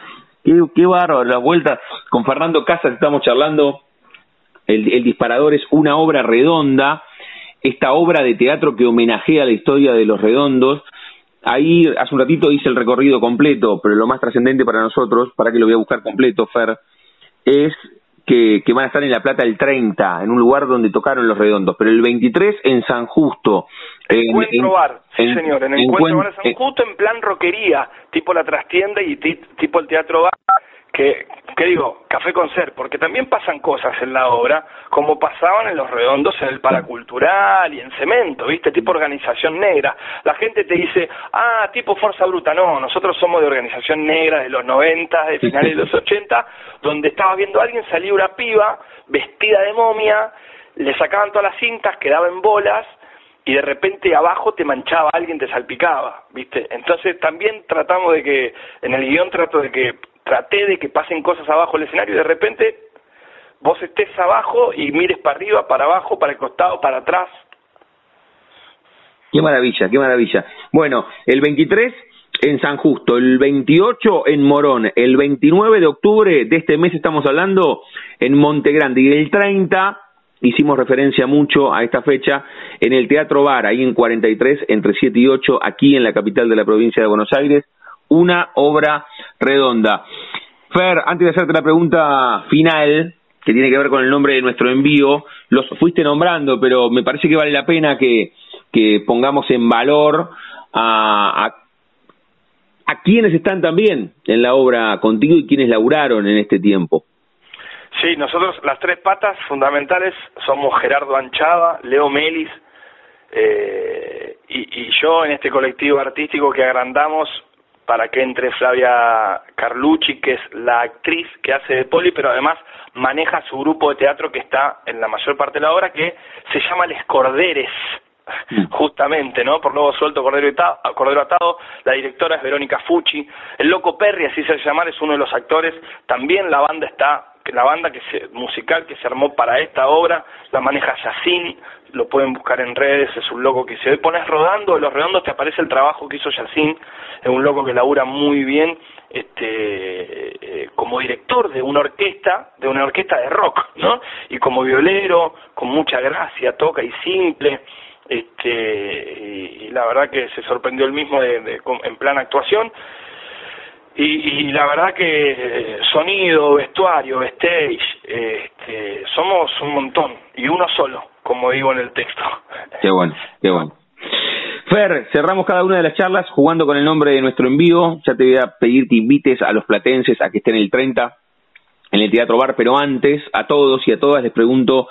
qué, qué bárbaro, las vueltas. Con Fernando Casas estamos charlando. El, el disparador es una obra redonda. Esta obra de teatro que homenajea la historia de los redondos. Ahí hace un ratito hice el recorrido completo, pero lo más trascendente para nosotros, para que lo voy a buscar completo, Fer, es que, que, van a estar en La Plata el 30, en un lugar donde tocaron los redondos, pero el 23 en San Justo. Encuentro bar, sí señor, en Encuentro bar San Justo en plan roquería, tipo la trastienda y tipo el teatro bar, que, que digo, café con ser, porque también pasan cosas en la obra, como pasaban en los redondos en el paracultural y en cemento, ¿viste? Tipo organización negra. La gente te dice, ah, tipo Fuerza Bruta. No, nosotros somos de organización negra de los 90, de finales de los (laughs) 80, donde estaba viendo a alguien, salía una piba vestida de momia, le sacaban todas las cintas, quedaba en bolas, y de repente abajo te manchaba alguien, te salpicaba, ¿viste? Entonces también tratamos de que, en el guion trato de que, traté de que pasen cosas abajo del escenario y de repente vos estés abajo y mires para arriba, para abajo, para el costado, para atrás. Qué maravilla, qué maravilla. Bueno, el 23 en San Justo, el 28 en Morón, el 29 de octubre de este mes estamos hablando en Monte Grande y el 30 hicimos referencia mucho a esta fecha en el Teatro Bar, ahí en 43, entre 7 y 8, aquí en la capital de la provincia de Buenos Aires, una obra redonda. Fer, antes de hacerte la pregunta final, que tiene que ver con el nombre de nuestro envío, los fuiste nombrando, pero me parece que vale la pena que, que pongamos en valor a, a, quienes están también en la obra contigo y quienes laburaron en este tiempo. Sí, nosotros las tres patas fundamentales somos Gerardo Anchada, Leo Melis eh, y, yo en este colectivo artístico que agrandamos para que entre Flavia Carlucci, que es la actriz que hace de Poli, pero además maneja su grupo de teatro que está en la mayor parte de la obra, que se llama Les Corderes, mm. justamente, ¿no? Por Lobo Suelto, Cordero, Cordero Atado, la directora es Verónica Fucci, el Loco Perry, así se llama, es uno de los actores, también la banda está la banda que se, musical que se armó para esta obra la maneja Yacine, lo pueden buscar en redes, es un loco que se ve, pones rodando, los redondos te aparece el trabajo que hizo Yacine, es un loco que labura muy bien este eh, como director de una orquesta, de una orquesta de rock, ¿no? Y como violero, con mucha gracia, toca y simple, este y, la verdad que se sorprendió el mismo de, en plan actuación y, y, la verdad que sonido, vestuario, stage, este, somos un montón y uno solo, como digo en el texto. Qué bueno, qué bueno. Fer, cerramos cada una de las charlas jugando con el nombre de nuestro envío. Ya te voy a pedir que invites a los platenses a que estén el 30 en el Teatro Bar, pero antes a todos y a todas les pregunto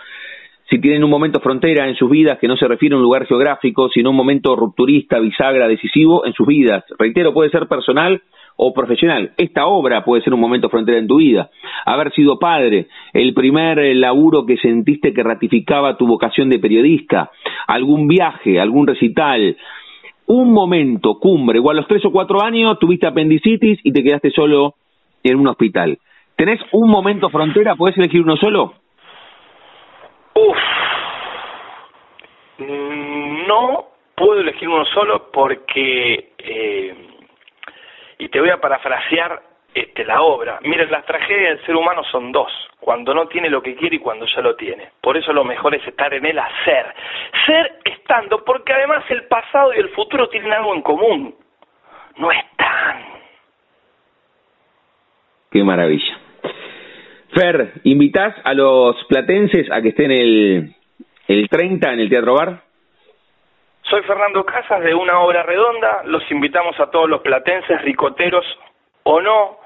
si tienen un momento frontera en sus vidas que no se refiere a un lugar geográfico, sino un momento rupturista, bisagra, decisivo en sus vidas. Reitero, puede ser personal o profesional. Esta obra puede ser un momento frontera en tu vida. Haber sido padre, el primer eh, laburo que sentiste que ratificaba tu vocación de periodista, algún viaje, algún recital, un momento cumbre, o a los tres o cuatro años tuviste apendicitis y te quedaste solo en un hospital. ¿Tenés un momento frontera? ¿Puedes elegir uno solo? Uf. Mm, no puedo elegir uno solo porque eh, y te voy a parafrasear este, la obra. Miren, las tragedias del ser humano son dos, cuando no tiene lo que quiere y cuando ya lo tiene. Por eso lo mejor es estar en el hacer. Ser estando, porque además el pasado y el futuro tienen algo en común. No están. Qué maravilla. Fer, ¿invitas a los platenses a que estén el, el 30 en el Teatro Bar? Soy Fernando Casas de Una Obra Redonda. Los invitamos a todos los platenses, ricoteros o no,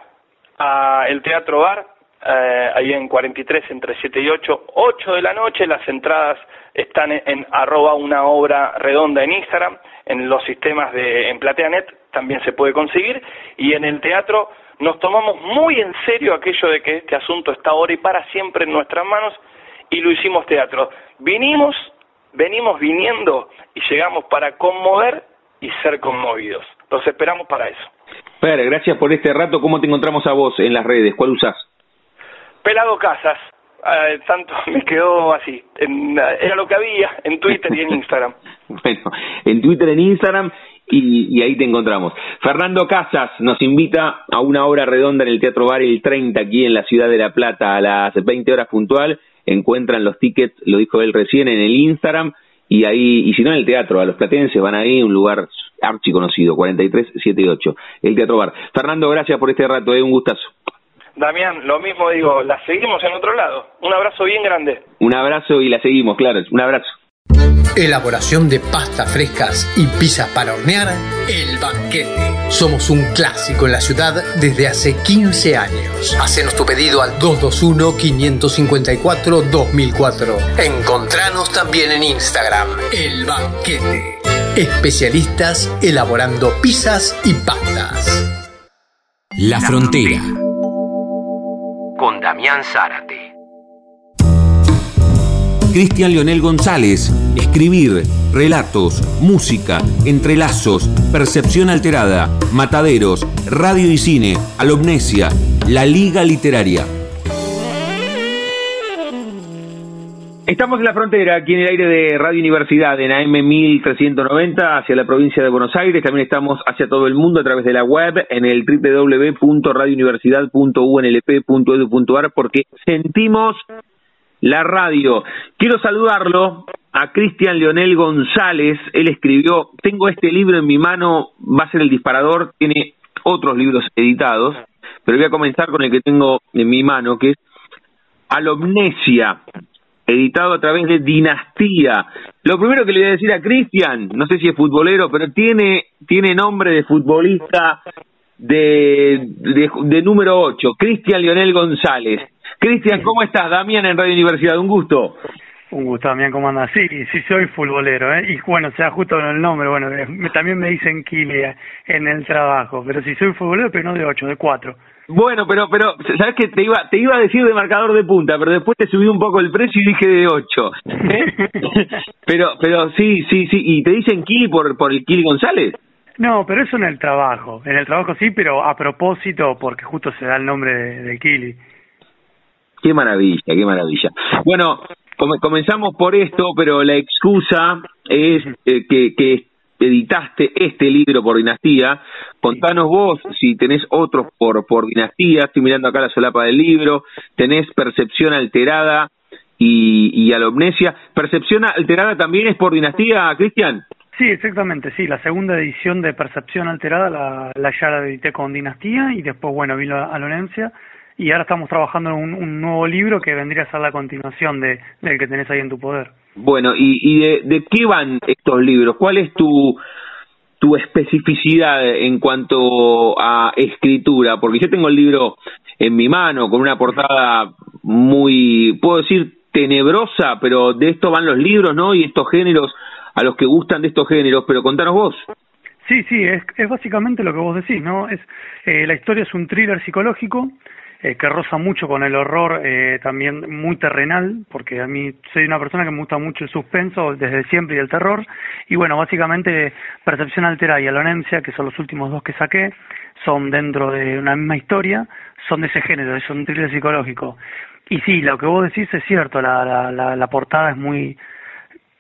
a el Teatro Bar, eh, ahí en 43, entre 7 y 8, 8 de la noche. Las entradas están en, arroba una obra redonda en Instagram, en los sistemas de en PlateaNet también se puede conseguir. Y en el teatro nos tomamos muy en serio aquello de que este asunto está ahora y para siempre en nuestras manos y lo hicimos teatro. Vinimos venimos viniendo y llegamos para conmover y ser conmovidos. Los esperamos para eso. Fer, gracias por este rato. ¿Cómo te encontramos a vos en las redes? ¿Cuál usás? Pelado Casas. Eh, tanto (laughs) me quedó así. era lo que había en Twitter y en Instagram. (laughs) bueno, en Twitter, en Instagram y, y, ahí te encontramos. Fernando Casas nos invita a una hora redonda en el Teatro Bar el 30 aquí en la ciudad de La Plata a las 20 horas puntual encuentran los tickets, lo dijo él recién, en el Instagram y ahí, y si no en el teatro, a los platenses van ahí, un lugar archi conocido, 4378, el Teatro Bar. Fernando, gracias por este rato, eh, un gustazo. Damián, lo mismo digo, la seguimos en otro lado. Un abrazo bien grande. Un abrazo y la seguimos, claro, un abrazo. Elaboración de pastas frescas y pizzas para hornear, El Banquete. Somos un clásico en la ciudad desde hace 15 años. Hacenos tu pedido al 221-554-2004. Encontranos también en Instagram, El Banquete. Especialistas elaborando pizzas y pastas. La Frontera. Con Damián Zárate. Cristian Leonel González. Escribir, relatos, música, entrelazos, percepción alterada, mataderos, radio y cine, alomnesia, la Liga Literaria. Estamos en la frontera, aquí en el aire de Radio Universidad, en AM 1390, hacia la provincia de Buenos Aires. También estamos hacia todo el mundo a través de la web, en el www.radiouniversidad.unlp.edu.ar, porque sentimos la radio. Quiero saludarlo a Cristian Leonel González. Él escribió, tengo este libro en mi mano, va a ser el disparador, tiene otros libros editados, pero voy a comenzar con el que tengo en mi mano, que es Alomnesia, editado a través de Dinastía. Lo primero que le voy a decir a Cristian, no sé si es futbolero, pero tiene, tiene nombre de futbolista de, de, de número 8, Cristian Leonel González. Cristian, ¿cómo estás? Damián en Radio Universidad, un gusto. Un gusto, Damián, ¿cómo andas? Sí, sí soy futbolero, ¿eh? Y bueno, sea justo con el nombre, bueno, también me dicen Kili en el trabajo, pero sí soy futbolero, pero no de ocho, de cuatro. Bueno, pero, pero, ¿sabes qué? Te iba, te iba a decir de marcador de punta, pero después te subí un poco el precio y dije de ocho. (laughs) pero, pero sí, sí, sí, ¿y te dicen Kili por, por el Kili González? No, pero eso en el trabajo, en el trabajo sí, pero a propósito, porque justo se da el nombre de, de Kili. Qué maravilla, qué maravilla. Bueno, comenzamos por esto, pero la excusa es eh, que, editaste este libro por dinastía. Contanos vos si tenés otros por, por dinastía. Estoy mirando acá la solapa del libro. Tenés percepción alterada y, y alomnesia. ¿Percepción alterada también es por dinastía, Cristian? Sí, exactamente, sí. La segunda edición de Percepción Alterada la, la ya la edité con Dinastía y después, bueno, vino Alonencia y ahora estamos trabajando en un, un, nuevo libro que vendría a ser la continuación de, del que tenés ahí en tu poder. Bueno, ¿y, y de, de qué van estos libros? ¿Cuál es tu, tu especificidad en cuanto a escritura? Porque yo tengo el libro en mi mano con una portada muy, puedo decir, tenebrosa, pero de esto van los libros, ¿no? Y estos géneros, a los que gustan de estos géneros, pero contanos vos. Sí, sí, es, es básicamente lo que vos decís, ¿no? Es eh, La historia es un thriller psicológico eh, que roza mucho con el horror eh, también muy terrenal, porque a mí soy una persona que me gusta mucho el suspenso desde siempre y el terror, y bueno, básicamente Percepción Altera y Alonencia, que son los últimos dos que saqué, son dentro de una misma historia, son de ese género, es un thriller psicológico. Y sí, lo que vos decís es cierto, la, la, la, la portada es muy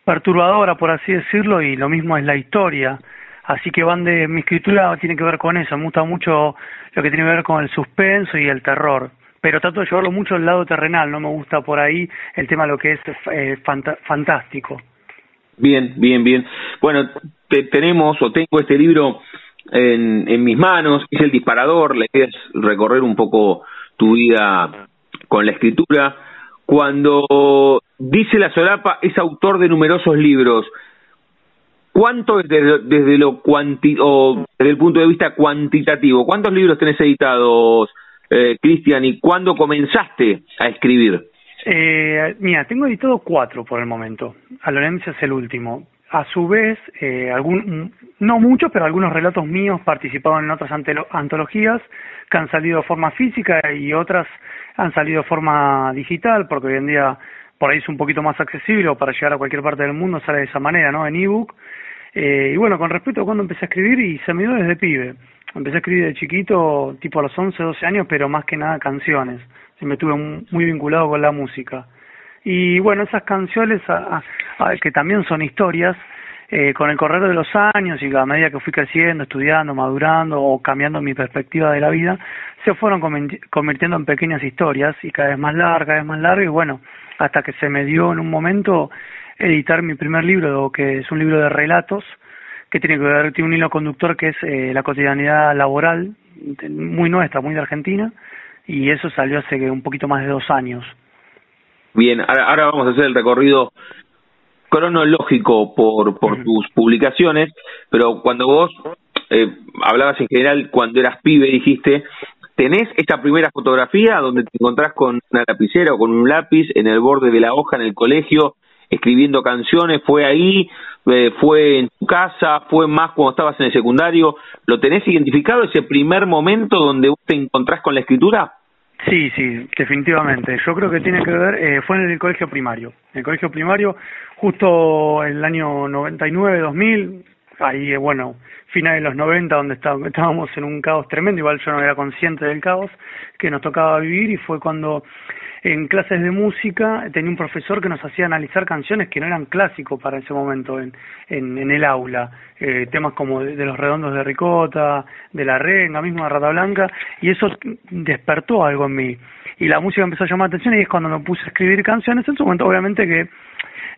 perturbadora, por así decirlo, y lo mismo es la historia. Así que van de mi escritura tiene que ver con eso, me gusta mucho lo que tiene que ver con el suspenso y el terror, pero trato de llevarlo mucho al lado terrenal, no me gusta por ahí el tema lo que es eh, fant fantástico. Bien, bien, bien. Bueno, te, tenemos o tengo este libro en, en mis manos, es el disparador, la idea es recorrer un poco tu vida con la escritura. Cuando dice la solapa, es autor de numerosos libros. ¿Cuánto desde, desde lo cuanti o desde el punto de vista cuantitativo? ¿Cuántos libros tenés editados, eh, Cristian, y cuándo comenzaste a escribir? Eh, mira, tengo editado cuatro por el momento. Alonencia es el último. A su vez, eh, algún, no muchos, pero algunos relatos míos participaban en otras antologías que han salido de forma física y otras han salido de forma digital, porque hoy en día por ahí es un poquito más accesible o para llegar a cualquier parte del mundo sale de esa manera, ¿no? En ebook eh, y bueno, con respecto a cuando empecé a escribir, y se me dio desde pibe. Empecé a escribir de chiquito, tipo a los 11, 12 años, pero más que nada canciones. me estuve muy vinculado con la música. Y bueno, esas canciones, que también son historias, eh, con el correr de los años y a medida que fui creciendo, estudiando, madurando o cambiando mi perspectiva de la vida, se fueron convirtiendo en pequeñas historias y cada vez más largas, cada vez más largas y bueno, hasta que se me dio en un momento editar mi primer libro, que es un libro de relatos, que tiene que ver, tiene un hilo conductor que es eh, la cotidianidad laboral, muy nuestra, muy de Argentina, y eso salió hace un poquito más de dos años. Bien, ahora, ahora vamos a hacer el recorrido cronológico por, por tus publicaciones, pero cuando vos eh, hablabas en general cuando eras pibe, dijiste, tenés esta primera fotografía donde te encontrás con una lapicera o con un lápiz en el borde de la hoja en el colegio, escribiendo canciones, fue ahí, eh, fue en tu casa, fue más cuando estabas en el secundario, ¿lo tenés identificado ese primer momento donde te encontrás con la escritura? Sí, sí, definitivamente. Yo creo que tiene que ver, eh, fue en el colegio primario. En el colegio primario, justo en el año 99, 2000, ahí, eh, bueno, finales de los 90, donde estábamos en un caos tremendo, igual yo no era consciente del caos que nos tocaba vivir y fue cuando en clases de música tenía un profesor que nos hacía analizar canciones que no eran clásicos para ese momento en, en, el aula, eh, temas como de, los redondos de Ricota, de la renga, mismo de Rata Blanca, y eso despertó algo en mí. Y la música empezó a llamar la atención y es cuando me puse a escribir canciones, en su momento obviamente que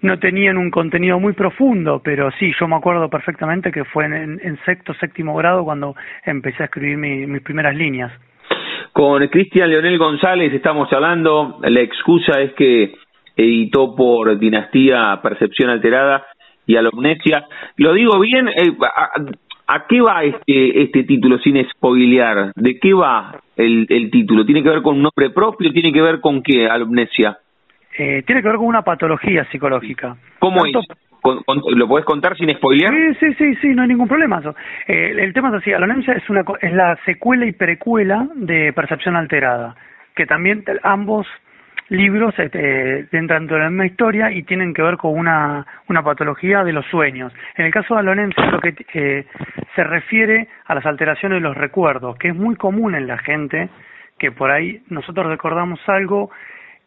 no tenían un contenido muy profundo, pero sí, yo me acuerdo perfectamente que fue en, sexto, séptimo grado cuando empecé a escribir mis primeras líneas. Con Cristian Leonel González estamos hablando, la excusa es que editó por Dinastía Percepción Alterada y Alomnesia. Lo digo bien, eh, a, qué va este, este título sin spoilear? ¿De qué va el, el título? ¿Tiene que ver con un nombre propio? ¿Tiene que ver con qué, Alomnesia? Eh, tiene que ver con una patología psicológica. ¿Cómo es? ¿Lo puedes contar sin spoilear? Sí, sí, sí, sí, no hay ningún problema. Eh, el tema es así, Alonencia es, una, es la secuela y precuela de Percepción Alterada, que también ambos libros este, entran dentro de la misma historia y tienen que ver con una, una patología de los sueños. En el caso de Alonencia lo que eh, se refiere a las alteraciones de los recuerdos, que es muy común en la gente, que por ahí nosotros recordamos algo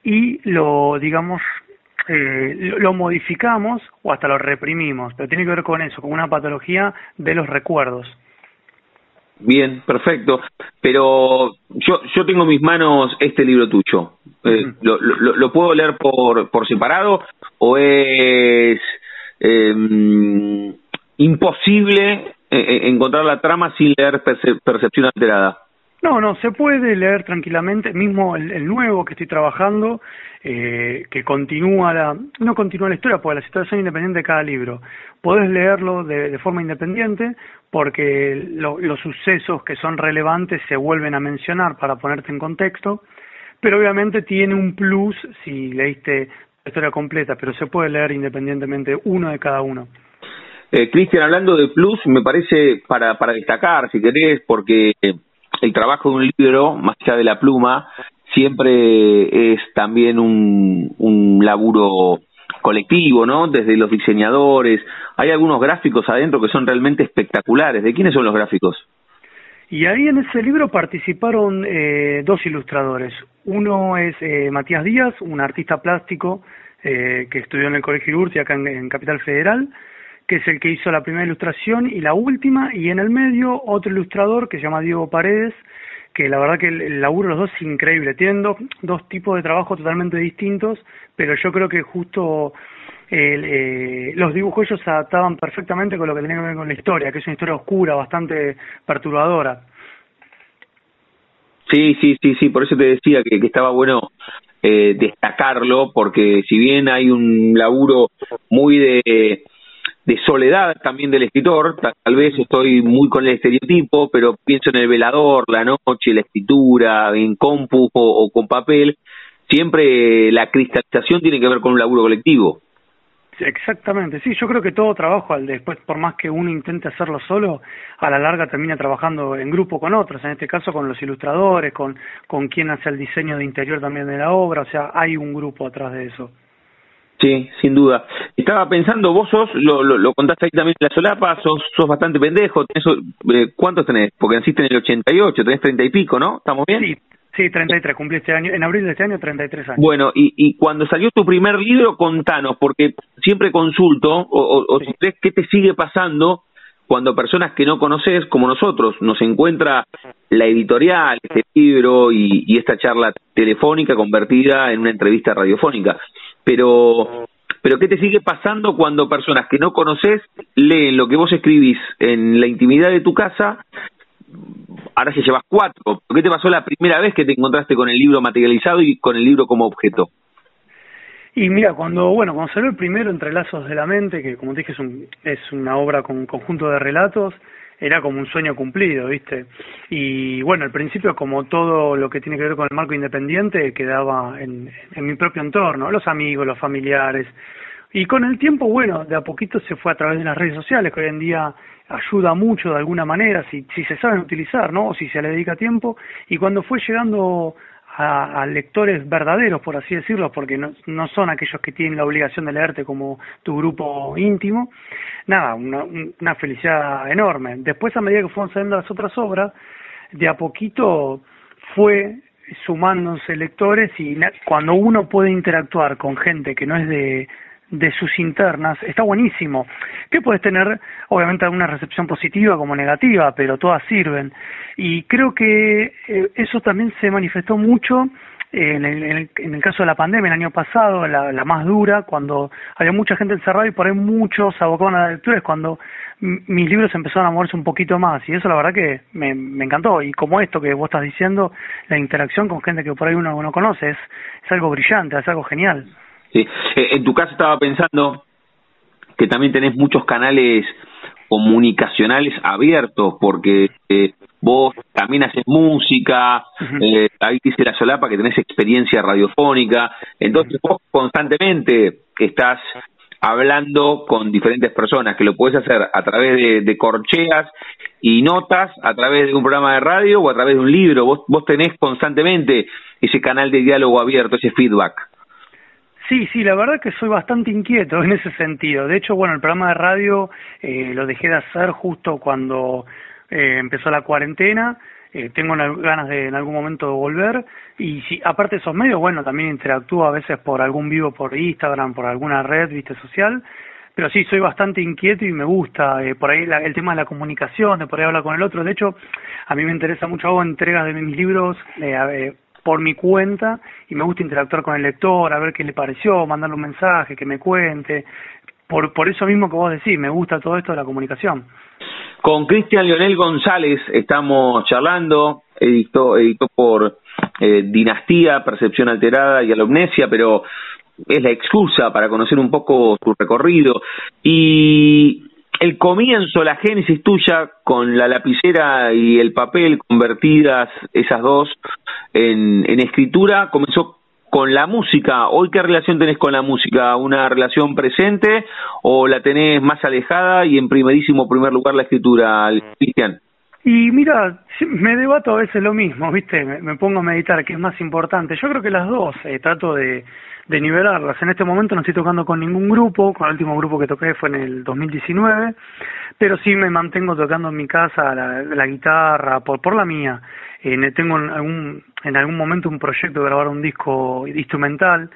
y lo, digamos, eh, lo modificamos o hasta lo reprimimos, pero tiene que ver con eso, con una patología de los recuerdos. Bien, perfecto. Pero yo, yo tengo en mis manos este libro tuyo. Eh, lo, lo, puedo leer por, por separado o es em, eh, imposible encontrar la trama sin leer Percepción Alterada? No, no, se puede leer tranquilamente, mismo el, nuevo que estoy trabajando, eh, que continúa la, no continúa la historia, porque la situación independiente de cada libro. Podés leerlo de, forma independiente porque los sucesos que son relevantes se vuelven a mencionar para ponerte en contexto, pero obviamente tiene un plus si leíste la historia completa, pero se puede leer independientemente uno de cada uno. Eh, Cristian, hablando de plus, me parece para, para destacar, si querés, porque el trabajo de un libro, más allá de la pluma, siempre es también un, un laburo colectivo, ¿no? Desde los diseñadores. Hay algunos gráficos adentro que son realmente espectaculares. ¿De quiénes son los gráficos? Y ahí en ese libro participaron eh, dos ilustradores. Uno es eh, Matías Díaz, un artista plástico eh, que estudió en el Colegio Urti acá en Capital Federal, que es el que hizo la primera ilustración y la última, y en el medio otro ilustrador que se llama Diego Paredes, que la verdad que el, laburo de los dos es increíble. Tienen dos, tipos de trabajo totalmente distintos, pero yo creo que justo eh, los dibujos ellos se adaptaban perfectamente con lo que tenía que ver con la historia, que es una historia oscura, bastante perturbadora. Sí, sí, sí, sí, por eso te decía que, que estaba bueno eh, destacarlo, porque si bien hay un laburo muy de de soledad también del escritor, tal vez estoy muy con el estereotipo, pero pienso en el velador, la noche, la escritura, en compu o, con papel, siempre la cristalización tiene que ver con un laburo colectivo. Exactamente, sí, yo creo que todo trabajo, al después, por más que uno intente hacerlo solo, a la larga termina trabajando en grupo con otros, en este caso con los ilustradores, con, con quien hace el diseño de interior también de la obra, o sea, hay un grupo atrás de eso. Sí, sin duda. Estaba pensando, vos sos, lo, lo, contaste ahí también en la solapa, sos, sos bastante pendejo. Tenés, eh, ¿Cuántos tenés? Porque naciste en el 88, tenés treinta y pico, ¿no? ¿Estamos bien? Sí, sí, 33, cumplí este año, en abril de este año 33 años. Bueno, y, y cuando salió tu primer libro, contanos, porque siempre consulto, o, o, si crees qué te sigue pasando cuando personas que no conoces, como nosotros, nos encuentra la editorial, este libro y, y esta charla telefónica convertida en una entrevista radiofónica pero pero ¿qué te sigue pasando cuando personas que no conoces leen lo que vos escribís en la intimidad de tu casa? Ahora se llevas cuatro. ¿Qué te pasó la primera vez que te encontraste con el libro materializado y con el libro como objeto? Y mira, cuando bueno, cuando salió el primero Entrelazos de la Mente, que como te dije es, un, es una obra con un conjunto de relatos, era como un sueño cumplido, ¿viste? Y bueno, al principio, como todo lo que tiene que ver con el marco independiente, quedaba en, mi propio entorno, los amigos, los familiares. Y con el tiempo, bueno, de a poquito se fue a través de las redes sociales, que hoy en día ayuda mucho de alguna manera, si, si se saben utilizar, ¿no? O si se le dedica tiempo. Y cuando fue llegando a, lectores verdaderos, por así decirlo, porque no, no, son aquellos que tienen la obligación de leerte como tu grupo íntimo. Nada, una, una felicidad enorme. Después, a medida que fueron saliendo las otras obras, de a poquito fue sumándose lectores y cuando uno puede interactuar con gente que no es de, de sus internas está buenísimo. Que puedes tener, obviamente, alguna recepción positiva como negativa, pero todas sirven. Y creo que eh, eso también se manifestó mucho en el, en, el, caso de la pandemia, el año pasado, la, más dura, cuando había mucha gente encerrada y por ahí muchos abocaban a la lectura, cuando mis libros empezaron a moverse un poquito más. Y eso la verdad que me, me encantó. Y como esto que vos estás diciendo, la interacción con gente que por ahí uno no conoce, es, es algo brillante, es algo genial. Sí. Eh, en tu caso estaba pensando que también tenés muchos canales comunicacionales abiertos, porque eh, vos también haces música, eh, ahí dice la solapa que tenés experiencia radiofónica, entonces vos constantemente estás hablando con diferentes personas, que lo puedes hacer a través de, de, corcheas y notas, a través de un programa de radio o a través de un libro, vos, vos tenés constantemente ese canal de diálogo abierto, ese feedback. Sí, sí, la verdad que soy bastante inquieto en ese sentido. De hecho, bueno, el programa de radio eh, lo dejé de hacer justo cuando eh, empezó la cuarentena. Eh, tengo ganas de en algún momento volver. Y si, aparte de esos medios, bueno, también interactúo a veces por algún vivo por Instagram, por alguna red, viste, social. Pero sí, soy bastante inquieto y me gusta eh, por ahí el tema de la comunicación, de por ahí hablar con el otro. De hecho, a mí me interesa mucho, hago entregas de mis libros eh, por mi cuenta y me gusta interactuar con el lector, a ver qué le pareció, mandarle un mensaje, que me cuente. Por, por eso mismo que vos decís, me gusta todo esto de la comunicación. Con Cristian Leonel González estamos charlando, editó, editó por eh, Dinastía, Percepción Alterada y Alomnesia, pero es la excusa para conocer un poco su recorrido. Y el comienzo, la génesis tuya con la lapicera y el papel convertidas esas dos en, escritura comenzó con la música. Hoy, ¿qué relación tenés con la música? ¿Una relación presente o la tenés más alejada y en primerísimo primer lugar la escritura, Cristian? Y mira, me debato a veces lo mismo, ¿viste? Me, pongo a meditar, ¿qué es más importante? Yo creo que las dos, eh, trato de, de nivelarlas. En este momento no estoy tocando con ningún grupo, con el último grupo que toqué fue en el 2019, pero sí me mantengo tocando en mi casa la, guitarra, por, por la mía. Eh, tengo en algún, en algún momento un proyecto de grabar un disco instrumental,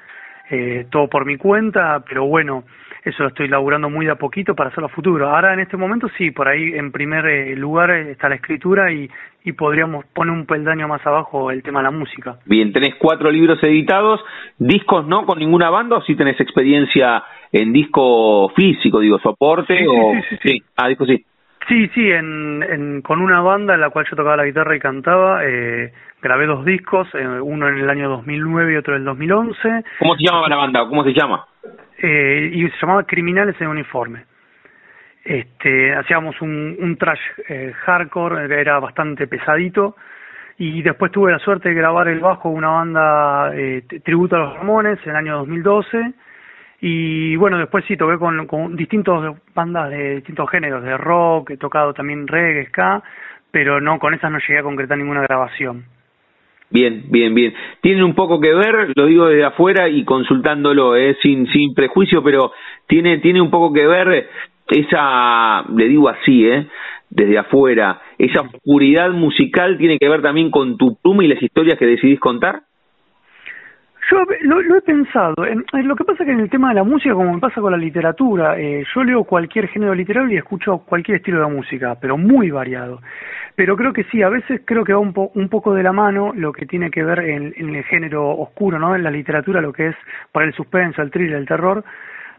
eh, todo por mi cuenta, pero bueno, eso lo estoy laburando muy de a poquito para hacerlo a futuro. Ahora en este momento sí, por ahí en primer eh, lugar está la escritura y, y podríamos poner un peldaño más abajo el tema de la música. Bien, tenés cuatro libros editados, discos no con ninguna banda o si tenés experiencia en disco físico, digo, soporte o... Sí, sí, sí, Ah, disco sí. Sí, sí, en, en, con una banda en la cual yo tocaba la guitarra y cantaba, eh, grabé dos discos, eh, uno en el año 2009 y otro en el 2011. ¿Cómo se llamaba la banda? ¿Cómo se llama? Eh, y se llamaba Criminales en Uniforme. Este, hacíamos un, un trash eh, hardcore, era bastante pesadito, y después tuve la suerte de grabar el bajo una banda eh, tributo a los Ramones en el año 2012 y bueno, después sí toqué con, con distintos bandas de distintos géneros, de rock, he tocado también reggae, ska, pero no, con esas no llegué a concretar ninguna grabación. Bien, bien, bien. Tiene un poco que ver, lo digo desde afuera y consultándolo, eh, sin, sin prejuicio, pero tiene, tiene un poco que ver esa, le digo así, eh, desde afuera, esa oscuridad musical tiene que ver también con tu pluma y las historias que decidís contar. Yo lo, lo he pensado. En, lo que pasa que en el tema de la música, como me pasa con la literatura, eh, yo leo cualquier género literario y escucho cualquier estilo de música, pero muy variado. Pero creo que sí, a veces creo que va un, po, un poco de la mano lo que tiene que ver en, en el género oscuro, ¿no? En la literatura, lo que es para el suspenso, el thriller, el terror,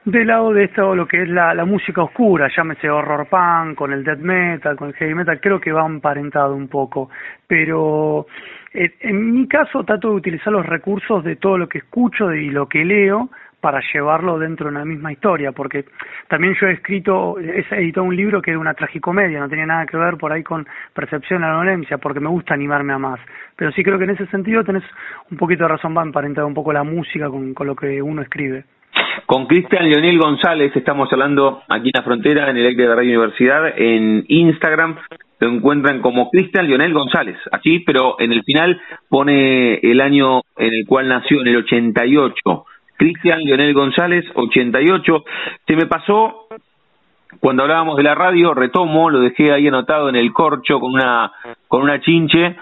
del lado de esto lo que es la, la música oscura, llámese horror punk, con el death metal, con el heavy metal, creo que va emparentado un poco, pero en mi caso trato de utilizar los recursos de todo lo que escucho y lo que leo para llevarlo dentro de una misma historia, porque también yo he escrito, he editado un libro que era una tragicomedia, no tenía nada que ver por ahí con percepción de la violencia, porque me gusta animarme a más. Pero sí creo que en ese sentido tenés un poquito de razón, Van, para entrar un poco la música con, con lo que uno escribe. Con Cristian Leonel González estamos hablando aquí en la frontera, en el aire de la Radio Universidad, en Instagram. Lo encuentran como Cristian Leonel González, así, pero en el final pone el año en el cual nació, en el 88. Cristian Leonel González, 88. Se me pasó cuando hablábamos de la radio, retomo, lo dejé ahí anotado en el corcho con una con una chinche.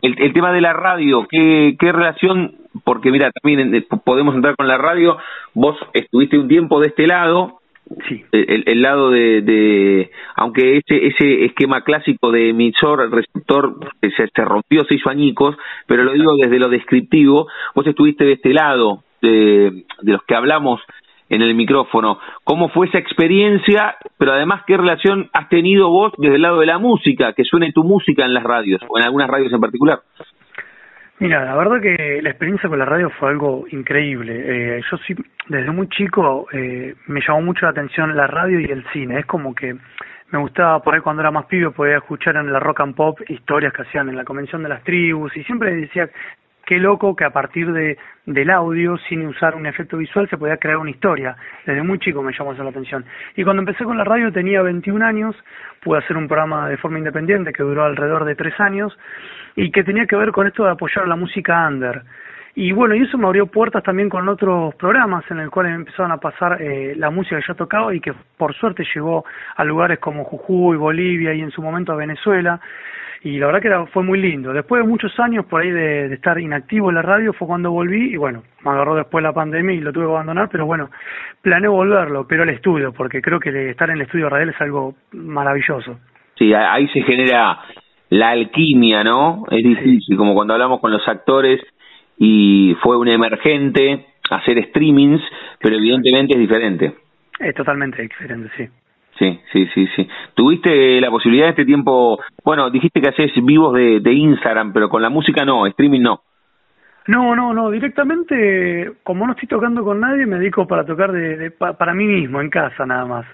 El, el tema de la radio, ¿qué, qué relación? Porque mira, también eh, podemos entrar con la radio. Vos estuviste un tiempo de este lado, Sí. el, el lado de, de aunque ese ese esquema clásico de emisor receptor se, se rompió se hizo añicos pero lo digo desde lo descriptivo vos estuviste de este lado de, de los que hablamos en el micrófono. Cómo fue esa experiencia pero además qué relación has tenido vos desde el lado de la música que suene tu música en las radios o en algunas radios en particular Mira, la verdad que la experiencia con la radio fue algo increíble. Eh, yo sí, desde muy chico eh, me llamó mucho la atención la radio y el cine. Es como que me gustaba por ahí cuando era más pibe podía escuchar en la rock and pop historias que hacían en la convención de las tribus y siempre decía qué loco que a partir de del audio sin usar un efecto visual se podía crear una historia. Desde muy chico me llamó eso la atención. Y cuando empecé con la radio tenía 21 años, pude hacer un programa de forma independiente que duró alrededor de tres años y que tenía que ver con esto de apoyar la música under. Y bueno, y eso me abrió puertas también con otros programas en el cual empezaron a pasar eh, la música que yo tocaba y que por suerte llegó a lugares como Jujuy, Bolivia y en su momento a Venezuela. Y la verdad que era, fue muy lindo. Después de muchos años por ahí de, de estar inactivo en la radio fue cuando volví y bueno, me agarró después la pandemia y lo tuve que abandonar, pero bueno, planeo volverlo, pero al estudio, porque creo que estar en el estudio radial es algo maravilloso. Sí, ahí se genera la alquimia, ¿no? Es difícil, como cuando hablamos con los actores y fue un emergente hacer streamings, pero evidentemente es diferente. Es totalmente diferente, sí. Sí, sí, sí, sí. ¿Tuviste la posibilidad de este tiempo? Bueno, dijiste que haces vivos de, de Instagram, pero con la música no, streaming no. No, no, no, directamente, como no estoy tocando con nadie, me dedico para tocar de, de- pa- para mí mismo, en casa nada más.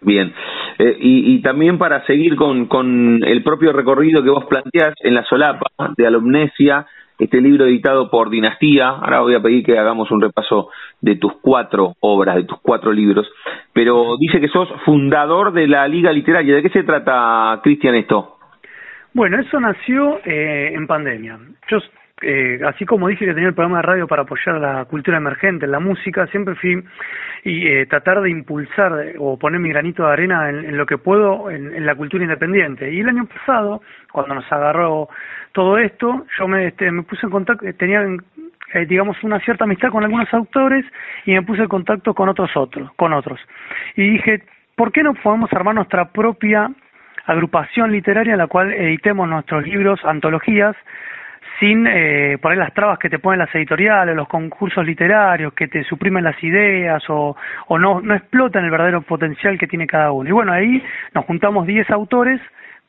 Bien. Eh, y, y también para seguir con, con el propio recorrido que vos planteás en la solapa de Alomnesia, este libro editado por Dinastía. Ahora voy a pedir que hagamos un repaso de tus cuatro obras, de tus cuatro libros. Pero dice que sos fundador de la Liga Literaria. ¿De qué se trata, Cristian, esto? Bueno, eso nació eh, en pandemia. Yo, eh, así como dije que tenía el programa de radio para apoyar la cultura emergente, la música, siempre fui y eh, tratar de impulsar o poner mi granito de arena en, en lo que puedo en, en la cultura independiente. Y el año pasado, cuando nos agarró todo esto, yo me, este, me puse en contacto, tenía eh, digamos una cierta amistad con algunos autores y me puse en contacto con otros otros, con otros. Y dije, ¿por qué no podemos armar nuestra propia agrupación literaria en la cual editemos nuestros libros, antologías, sin eh, poner las trabas que te ponen las editoriales, los concursos literarios, que te suprimen las ideas o, no, no explotan el verdadero potencial que tiene cada uno. Y bueno, ahí nos juntamos 10 autores,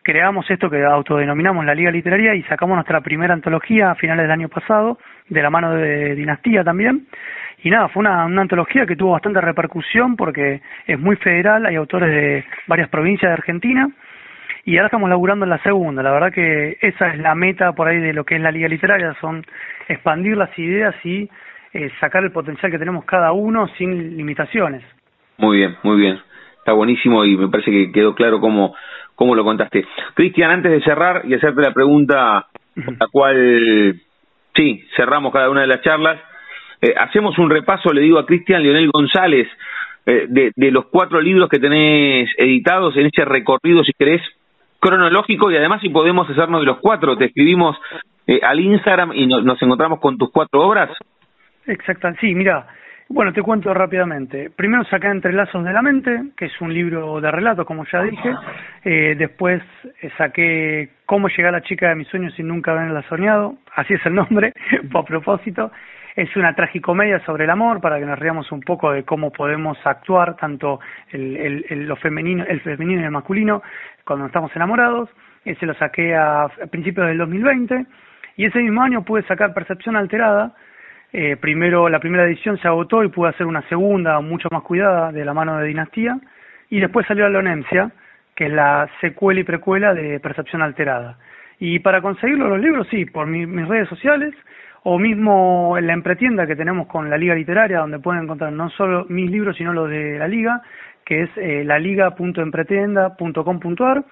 creamos esto que autodenominamos la Liga Literaria y sacamos nuestra primera antología a finales del año pasado, de la mano de Dinastía también. Y nada, fue una antología que tuvo bastante repercusión porque es muy federal, hay autores de varias provincias de Argentina y ahora estamos laburando en la segunda. La verdad que esa es la meta por ahí de lo que es la Liga Literaria, son expandir las ideas y eh, sacar el potencial que tenemos cada uno sin limitaciones. Muy bien, muy bien. Está buenísimo y me parece que quedó claro cómo, cómo lo contaste. Cristian, antes de cerrar y hacerte la pregunta por la cual, sí, cerramos cada una de las charlas, eh, hacemos un repaso, le digo a Cristian Leonel González, eh, de, de los cuatro libros que tenés editados en ese recorrido, si querés, cronológico y además si podemos hacernos de los cuatro, te escribimos eh, al Instagram y no- nos encontramos con tus cuatro obras. Exacto, sí, mira, bueno, te cuento rápidamente. Primero saqué Entrelazos de la Mente, que es un libro de relatos, como ya dije. Eh, después eh, saqué Cómo llegar a la chica de mis sueños sin nunca haberla soñado, así es el nombre, (laughs) a propósito. Es una tragicomedia sobre el amor, para que nos riamos un poco de cómo podemos actuar, tanto el, el, el- femenino, el femenino y el masculino, cuando estamos enamorados. Ese lo saqué a, principios del 2020. Y ese mismo año pude sacar Percepción Alterada, Eh, primero, la primera edición se agotó y pude hacer una segunda, mucho más cuidada, de la mano de Dinastía, y después salió Alonemsia, que es la secuela y precuela de Percepción Alterada. Y para conseguirlo los libros, sí, por mis redes sociales, o mismo en la empretienda que tenemos con la Liga Literaria, donde pueden encontrar no solo mis libros, sino los de la Liga, que es eh, laliga.empretienda.com.ar.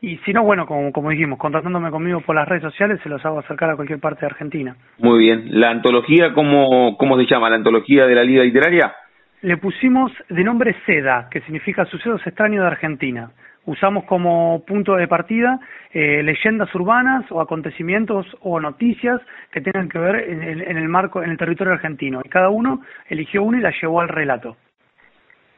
Y si no, bueno, como, como dijimos, contactándome conmigo por las redes sociales, se los hago acercar a cualquier parte de Argentina. Muy bien. ¿La antología cómo, cómo se llama? ¿La antología de la Liga Literaria? Le pusimos de nombre SEDA, que significa Sucesos Extraños de Argentina usamos como punto de partida eh, leyendas urbanas o acontecimientos o noticias que tengan que ver en en el, marco, en el territorio argentino. Y cada uno eligió una y la llevó al relato.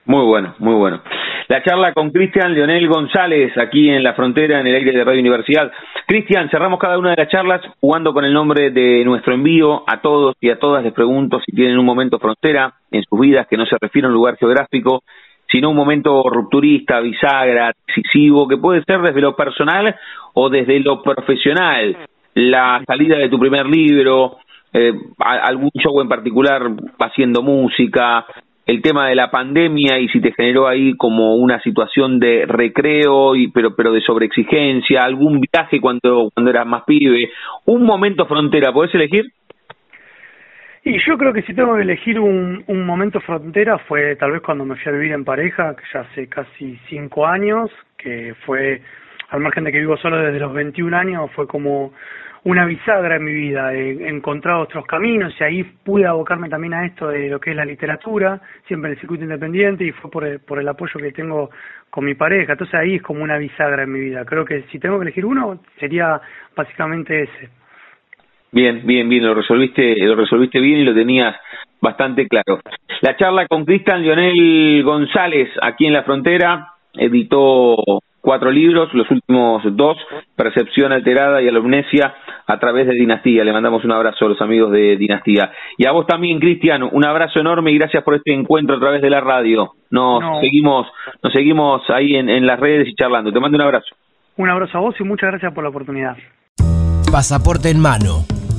Muy bueno, muy bueno. La charla con Cristian Leonel González aquí en la frontera, en el aire de Radio Universidad. Cristian, cerramos cada una de las charlas jugando con el nombre de nuestro envío. A todos y a todas les pregunto si tienen un momento frontera en sus vidas que no se refiere a un lugar geográfico sino un momento rupturista, bisagra, decisivo, que puede ser desde lo personal o desde lo profesional. La salida de tu primer libro, eh, algún show en particular haciendo música, el tema de la pandemia y si te generó ahí como una situación de recreo y pero pero de sobreexigencia, algún viaje cuando cuando eras más pibe, un momento frontera, ¿podés elegir? Y yo creo que si tengo que elegir un, un momento frontera fue tal vez cuando me fui a vivir en pareja, que ya hace casi cinco años, que fue, al margen de que vivo solo desde los 21 años, fue como una bisagra en mi vida, he encontrado otros caminos y ahí pude abocarme también a esto de lo que es la literatura, siempre en el circuito independiente y fue por el, por el apoyo que tengo con mi pareja, entonces ahí es como una bisagra en mi vida, creo que si tengo que elegir uno sería básicamente ese. Bien, bien, bien, lo resolviste, lo resolviste bien y lo tenías bastante claro. La charla con Cristian Lionel González aquí en la frontera, editó cuatro libros, los últimos dos, Percepción Alterada y Alumnesia, a través de Dinastía. Le mandamos un abrazo a los amigos de Dinastía. Y a vos también, Cristian, un abrazo enorme y gracias por este encuentro a través de la radio. Nos seguimos, nos seguimos ahí en, en las redes y charlando. Te mando un abrazo. Un abrazo a vos y muchas gracias por la oportunidad. Pasaporte en mano